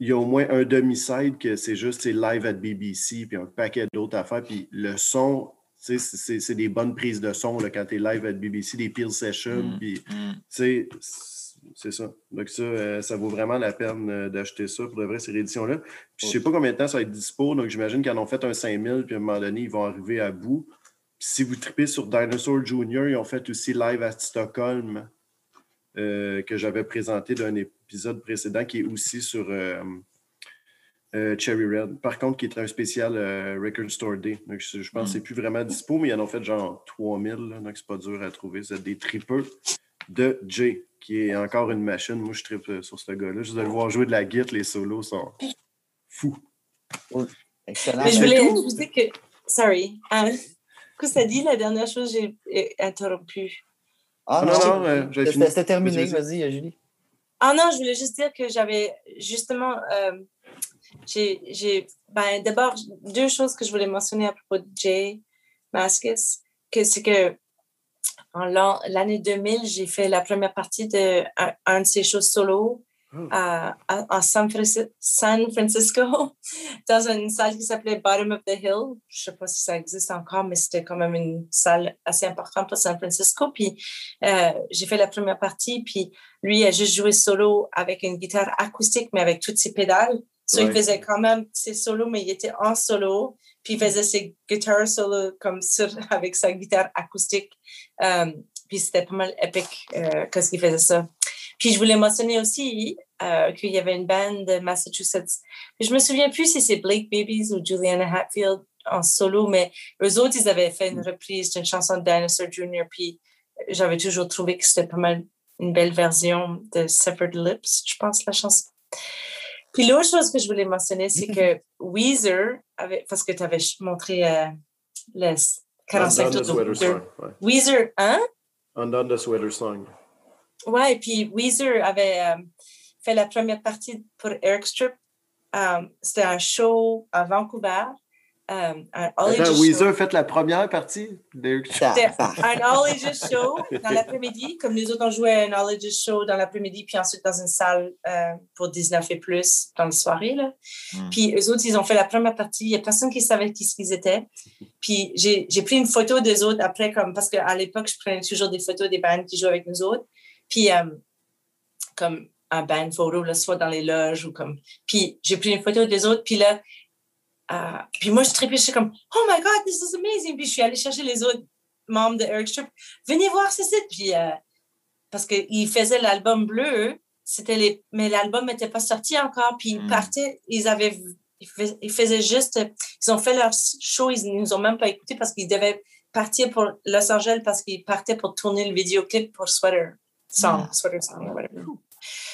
il y a au moins un demi-side que c'est juste live at BBC, puis un paquet d'autres affaires. Puis le son, c'est des bonnes prises de son là, quand tu es live at BBC, des peel sessions. Mm, puis, mm. c'est ça. Donc, ça, euh, ça vaut vraiment la peine euh, d'acheter ça pour de vrai, ces rééditions-là. Puis, je sais pas combien de temps ça va être dispo, donc j'imagine qu'ils en ont fait un 5000, puis à un moment donné, ils vont arriver à bout. si vous tripez sur Dinosaur Jr., ils ont fait aussi live à Stockholm. Euh, que j'avais présenté d'un épisode précédent qui est aussi sur euh, euh, Cherry Red. Par contre, qui est un spécial Record Store Day. Donc, je, pense que c'est plus vraiment dispo, mais ils en ont fait genre 3000, donc c'est pas dur à trouver. C'est des tripeux de Jay, qui est encore une machine. Moi, je tripe sur ce gars-là. Juste de le voir jouer de la guitare, les solos sont fous. Excellent. Mais je voulais vous dire que. Sorry. Hein? que ça dit la dernière chose, j'ai interrompu. Ah non, non, non c'était terminé. Vas-y, Julie. Ah non, je voulais juste dire que j'avais justement. Euh, j'ai. Ben, D'abord, deux choses que je voulais mentionner à propos de Jay Mascis. Que c'est que en l'année 2000, j'ai fait la première partie de un, de ses shows solo Oh. à, San, Francisco, dans une salle qui s'appelait Bottom of the Hill. Je ne sais pas si ça existe encore, mais c'était quand même une salle assez importante pour San Francisco. Puis euh, j'ai fait la première partie, puis lui a juste joué solo avec une guitare acoustique, mais avec toutes ses pédales. So, Il faisait quand même ses solos, mais il était en solo. Puis il faisait ses guitares solo comme sur, avec sa guitare acoustique. Euh, puis c'était pas mal épique euh, ce qu'il faisait ça. Puis je voulais mentionner aussi euh, qu'il y avait une bande de Massachusetts. Je me souviens plus si c'est Blake Babies ou Juliana Hatfield en solo, mais eux autres, ils avaient fait une reprise d'une chanson de Dinosaur Jr. Puis j'avais toujours trouvé que c'était pas mal une belle version de Severed Lips, je pense, la chanson. Puis l'autre chose que je voulais mentionner, c'est que Weezer, avait, parce que tu avais montré euh, les 45 tours de Weezer, hein? Undone the Sweater Song. Ouais, et puis Weezer avait euh, fait la première partie pour Eric Strip. Euh, c'était un show à Vancouver. Euh, un Attends, Weezer a fait la première partie d'Eric Strip? C'était un All Ages Show dans l'après-midi, comme nous autres on jouait un All Ages Show dans l'après-midi, puis ensuite dans une salle pour 19 et plus dans la soirée. Là. Hmm. Puis eux autres, ils ont fait la première partie. Il n'y a personne qui savait qui ils étaient. Puis j'ai pris une photo des autres après, comme, parce qu'à l'époque, je prenais toujours des photos des bands qui jouaient avec nous autres. Puis, euh, comme un band photo, là, soit dans les loges ou comme. Puis, j'ai pris une photo des autres, puis là, euh, puis moi, je tripais, je suis comme, oh my God, this is amazing. Puis, je suis allée chercher les autres membres de Eric Strip. Venez voir ce site. Puis, euh, parce qu'ils faisaient l'album bleu, c'était les, mais l'album n'était pas sorti encore. Puis, ils hmm. partaient, ils avaient, ils faisaient juste, ils ont fait leur show, ils ne nous ont même pas écouté parce qu'ils devaient partir pour Los Angeles parce qu'ils partaient pour tourner le vidéoclip pour Sweater whatever.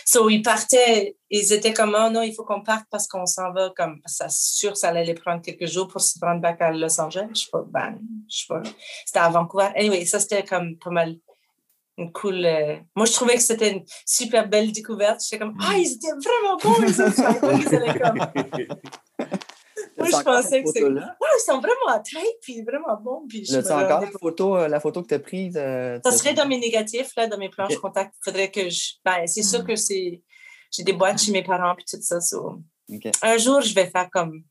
So, ils partaient, ils étaient comme, oh non, il faut qu'on parte parce qu'on s'en va, comme, ça, sûr, ça allait les prendre quelques jours pour se rendre back à Los Angeles. Je sais pas, ben, je sais pas. C'était à Vancouver. Anyway, ça, c'était comme pas mal une cool. Euh... Moi, je trouvais que c'était une super belle découverte. J'étais comme, ah, ils étaient vraiment bons, les autres. ils allaient comme. Moi, je pensais que c'est. Ouais, ils sont vraiment tête, puis vraiment bons. Puis je tu encore la photo, euh, la photo que tu as prise? Euh, ça serait dans mes négatifs, là, dans mes planches okay. contact. Il faudrait que je. Ben, c'est sûr hmm. que c'est. J'ai des boîtes chez mes parents, puis tout ça. Un jour, je vais faire comme.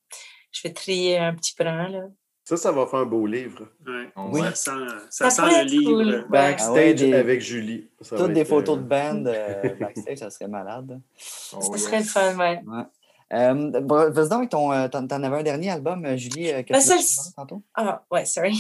Je vais trier un petit brin, là. Ça, ça va faire un beau livre. Ouais. Oui. Ça sent, ça sent le livre. Backstage ah avec Julie. toutes des photos de band euh, backstage, ça serait malade. ça oh, serait le fun, ouais. ouais. Euh, Vas-y donc, ton, euh, t'en, avais un dernier album, euh, Julie, euh, que ben, tu tantôt? Ah, ouais, sorry.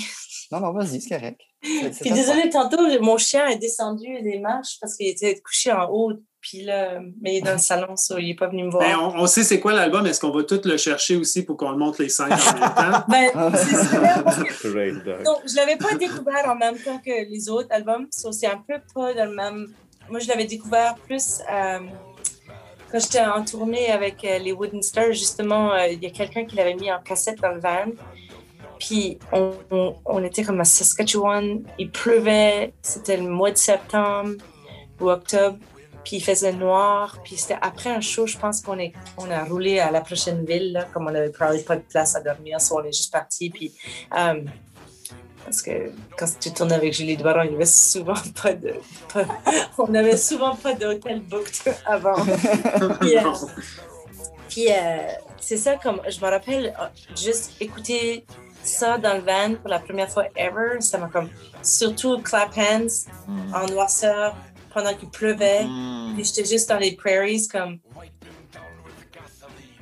Non, non, vas-y, c'est correct. Puis désolé, tantôt, mon chien est descendu les marches parce qu'il était couché en haut. Puis là, mais il est dans le salon, ça, il n'est pas venu me voir. Ben, on, on, sait c'est quoi l'album. Est-ce qu'on va tout le chercher aussi pour qu'on le montre les scènes en même temps? ben, c'est Donc, je ne l'avais pas découvert en même temps que les autres albums. c'est un peu pas dans le même. Moi, je l'avais découvert plus. Euh, quand j'étais en tournée avec euh, les Wooden Stars, justement, euh, il y a quelqu'un qui l'avait mis en cassette dans le van. Puis on, était comme à Saskatchewan, il pleuvait, c'était le mois de septembre ou octobre, puis il faisait noir. Puis c'était après un show, je pense qu'on on a roulé à la prochaine ville, comme on n'avait pas de place à dormir, soit on est juste parti. Puis euh, parce que quand tu tournes avec Julie Doiron, il n'y avait souvent pas de. on n'avait souvent pas d'hôtel booked avant. puis, euh, euh, c'est ça, comme je me rappelle, euh, juste écouter ça dans le van pour la première fois ever, ça m'a comme. Surtout clap hands mm. en noirceur pendant qu'il pleuvait. Mm. Puis j'étais juste dans les prairies comme.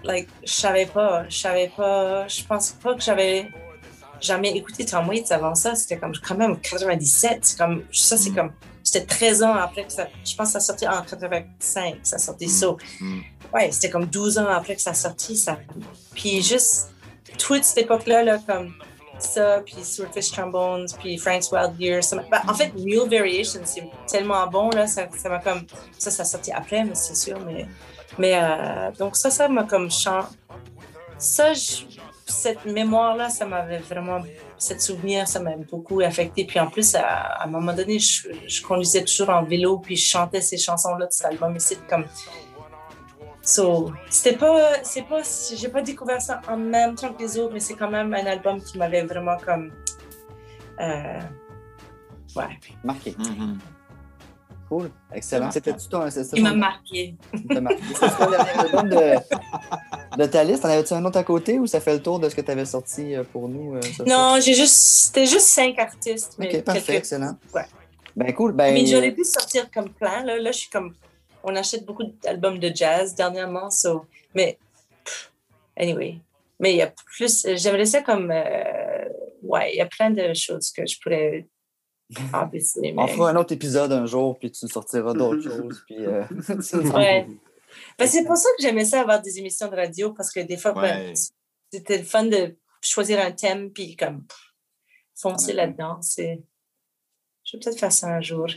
Like, je savais pas, je savais pas, je pense pas que j'avais jamais écouté Tom Waits avant ça. C'était comme quand même 97. Comme, ça, c'est mm. comme. C'était 13 ans après que ça. Je pense que ça sortait en 85. Ça sortait ça. Mm. Ouais, c'était comme 12 ans après que ça sortit. Ça. Puis juste toute cette époque-là, là, comme ça, puis Swordfish Trombones, puis Frank's Wild Year. Ben, en fait, Mule Variation, c'est tellement bon, là, ça m'a comme... Ça, ça sorti après, mais c'est sûr, mais... Mais euh, donc ça, ça m'a comme... Chant... Ça, je cette mémoire-là, ça m'avait vraiment, cette souvenir, ça m'a beaucoup affecté. Puis en plus, à, un moment donné, je, conduisais toujours en vélo, puis je chantais ces chansons-là de cet album. Et c'est comme. So, c'était pas. C'est pas. J'ai pas découvert ça en même temps que les autres, mais c'est quand même un album qui m'avait vraiment comme. Euh, ouais. Marqué. Mm-hmm. Cool, excellent. C'était-tu ton. Il m'a marqué. C'était ton dernier album de, de ta liste, en avais-tu un autre à côté ou ça fait le tour de ce que tu avais sorti euh, pour nous? Euh, non, j'ai juste. C'était juste cinq artistes. Mais ok, parfait, excellent. Ouais. Ben cool. Ben... Mais j'aurais pu sortir comme plein. Là, là je suis comme. On achète beaucoup d'albums de jazz dernièrement, so... mais. anyway. Mais il y a plus. J'aimerais ça comme. Euh, ouais, il y a plein de choses que je pourrais mais... On fera un autre épisode un jour, puis tu sortiras d'autres choses. Puis, ouais. Ben, c'est pour ça que j'aimais ça avoir des émissions de radio parce que des fois, ben, c'était le fun de choisir un thème puis comme foncer là-dedans. C'est... Je vais peut-être faire ça un jour.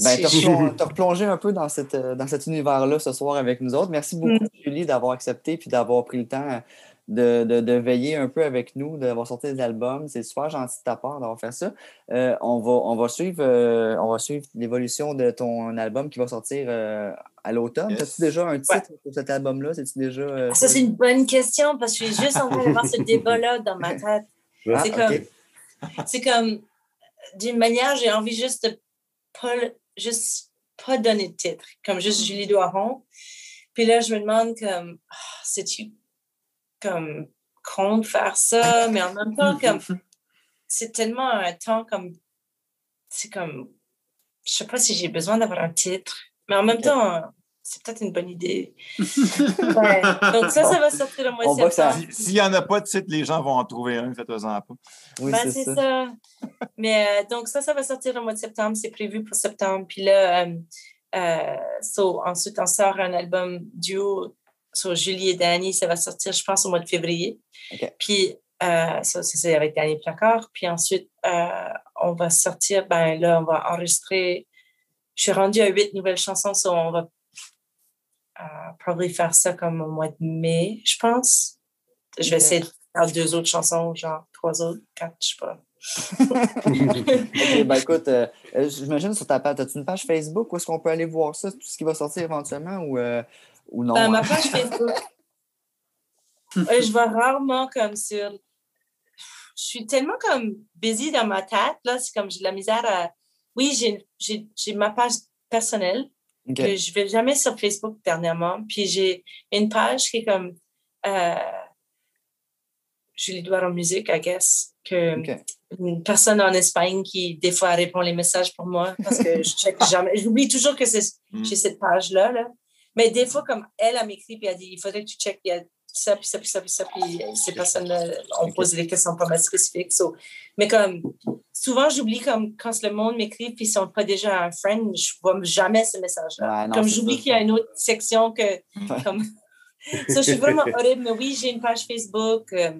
Ben, tu as replongé un peu dans, cette, dans cet univers-là ce soir avec nous autres. Merci beaucoup, mm. Julie, d'avoir accepté puis d'avoir pris le temps de, de, de, veiller un peu avec nous, d'avoir sorti des albums. C'est super gentil de ta part d'avoir fait ça. Euh, on, va, on, va suivre, euh, on va suivre l'évolution de ton album qui va sortir euh, à l'automne. As-tu déjà un titre pour cet album-là? C'est-tu déjà. ça, c'est une bonne question parce que je suis juste en train d'avoir ce débat-là dans ma tête. Ah, c'est comme. C'est comme. D'une manière, j'ai envie juste de pas, juste pas donner de titre, comme juste Julie Doiron. Puis là, je me demande comme, ah, c'est-tu comme con de faire ça, mais en même temps, comme c'est tellement un temps comme c'est comme je sais pas si j'ai besoin d'avoir un titre, mais en même temps, c'est peut-être une bonne idée. ouais. Donc ça, ça va sortir le mois de septembre. S'il n'y en a pas de titre, les gens vont en trouver un, faites-en pas. Oui, ben, c'est ça. Mais euh, donc ça, ça va sortir le mois de septembre, c'est prévu pour septembre. Puis là, euh, euh so, ensuite, on sort un album duo sur Julie et Danny, ça va sortir, je pense, au mois de février. Puis, euh, ça, c'est avec Danny Placard. Puis ensuite, euh, on va sortir, ben là, on va enregistrer. Je suis rendue à huit nouvelles chansons, so on va euh, probablement faire ça comme au mois de mai, je pense. Je vais essayer de faire deux autres chansons, genre trois autres, quatre, je sais pas. ok, ben écoute, euh, j'imagine sur ta page, as-tu une page Facebook où est-ce qu'on peut aller voir ça, tout ce qui va sortir éventuellement ou ou non? Ben, ma page Facebook. je vois rarement comme sur. Je suis tellement comme busy dans ma tête, là, c'est comme j'ai de la misère à. Oui, j'ai ma page personnelle que je vais jamais sur Facebook dernièrement. Puis j'ai une page qui est comme euh, Julie Douard en musique, I guess, que une personne en Espagne qui des fois répond les messages pour moi parce que je check jamais. J'oublie toujours que c'est mm. j'ai cette page-là. Là. Mais des fois, comme elle a m'écrit, puis elle a dit, il faudrait que tu checkes, il y a ça, puis ça, puis ça, puis ça, puis ces personnes-là ont posé des questions pas mal spécifiques. Mais comme, souvent, j'oublie comme quand le monde m'écrit, puis ils sont pas déjà un friend, je vois jamais ce message-là. comme j'oublie qu'il y a une autre section que, comme, ça, je suis vraiment horrible, mais oui, j'ai une page Facebook. Euh,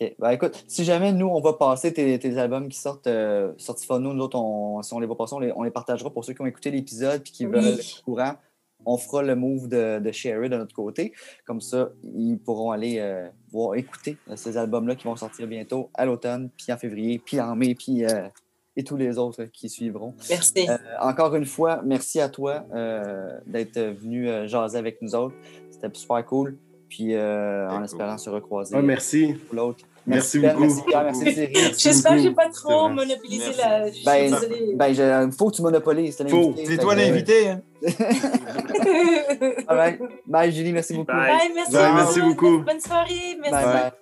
OK. Ben, écoute, si jamais nous, on va passer tes, tes albums qui sortent, euh, sortis nous, nous autres, on, si on les va passer, on les, on les partagera pour ceux qui ont écouté l'épisode et qui veulent être au courant. On fera le move de, de share de notre côté. Comme ça, ils pourront aller euh, voir, écouter euh, ces albums-là qui vont sortir bientôt à l'automne, puis en février, puis en mai, puis et tous les autres qui suivront. Merci. encore une fois, merci à toi d'être venu jaser avec nous autres. C'était super cool. Puis euh, en espérant se recroiser. merci. L'autre. Merci, beaucoup. Merci Pierre, merci J'espère que je n'ai pas trop monopolisé la. Ben, ben il faut que tu monopolises. C'est toi l'invité. Hein? All right. Bye, Julie, merci beaucoup. Bye, merci, bye, merci beaucoup. Bonne soirée. Merci. Bye, bye.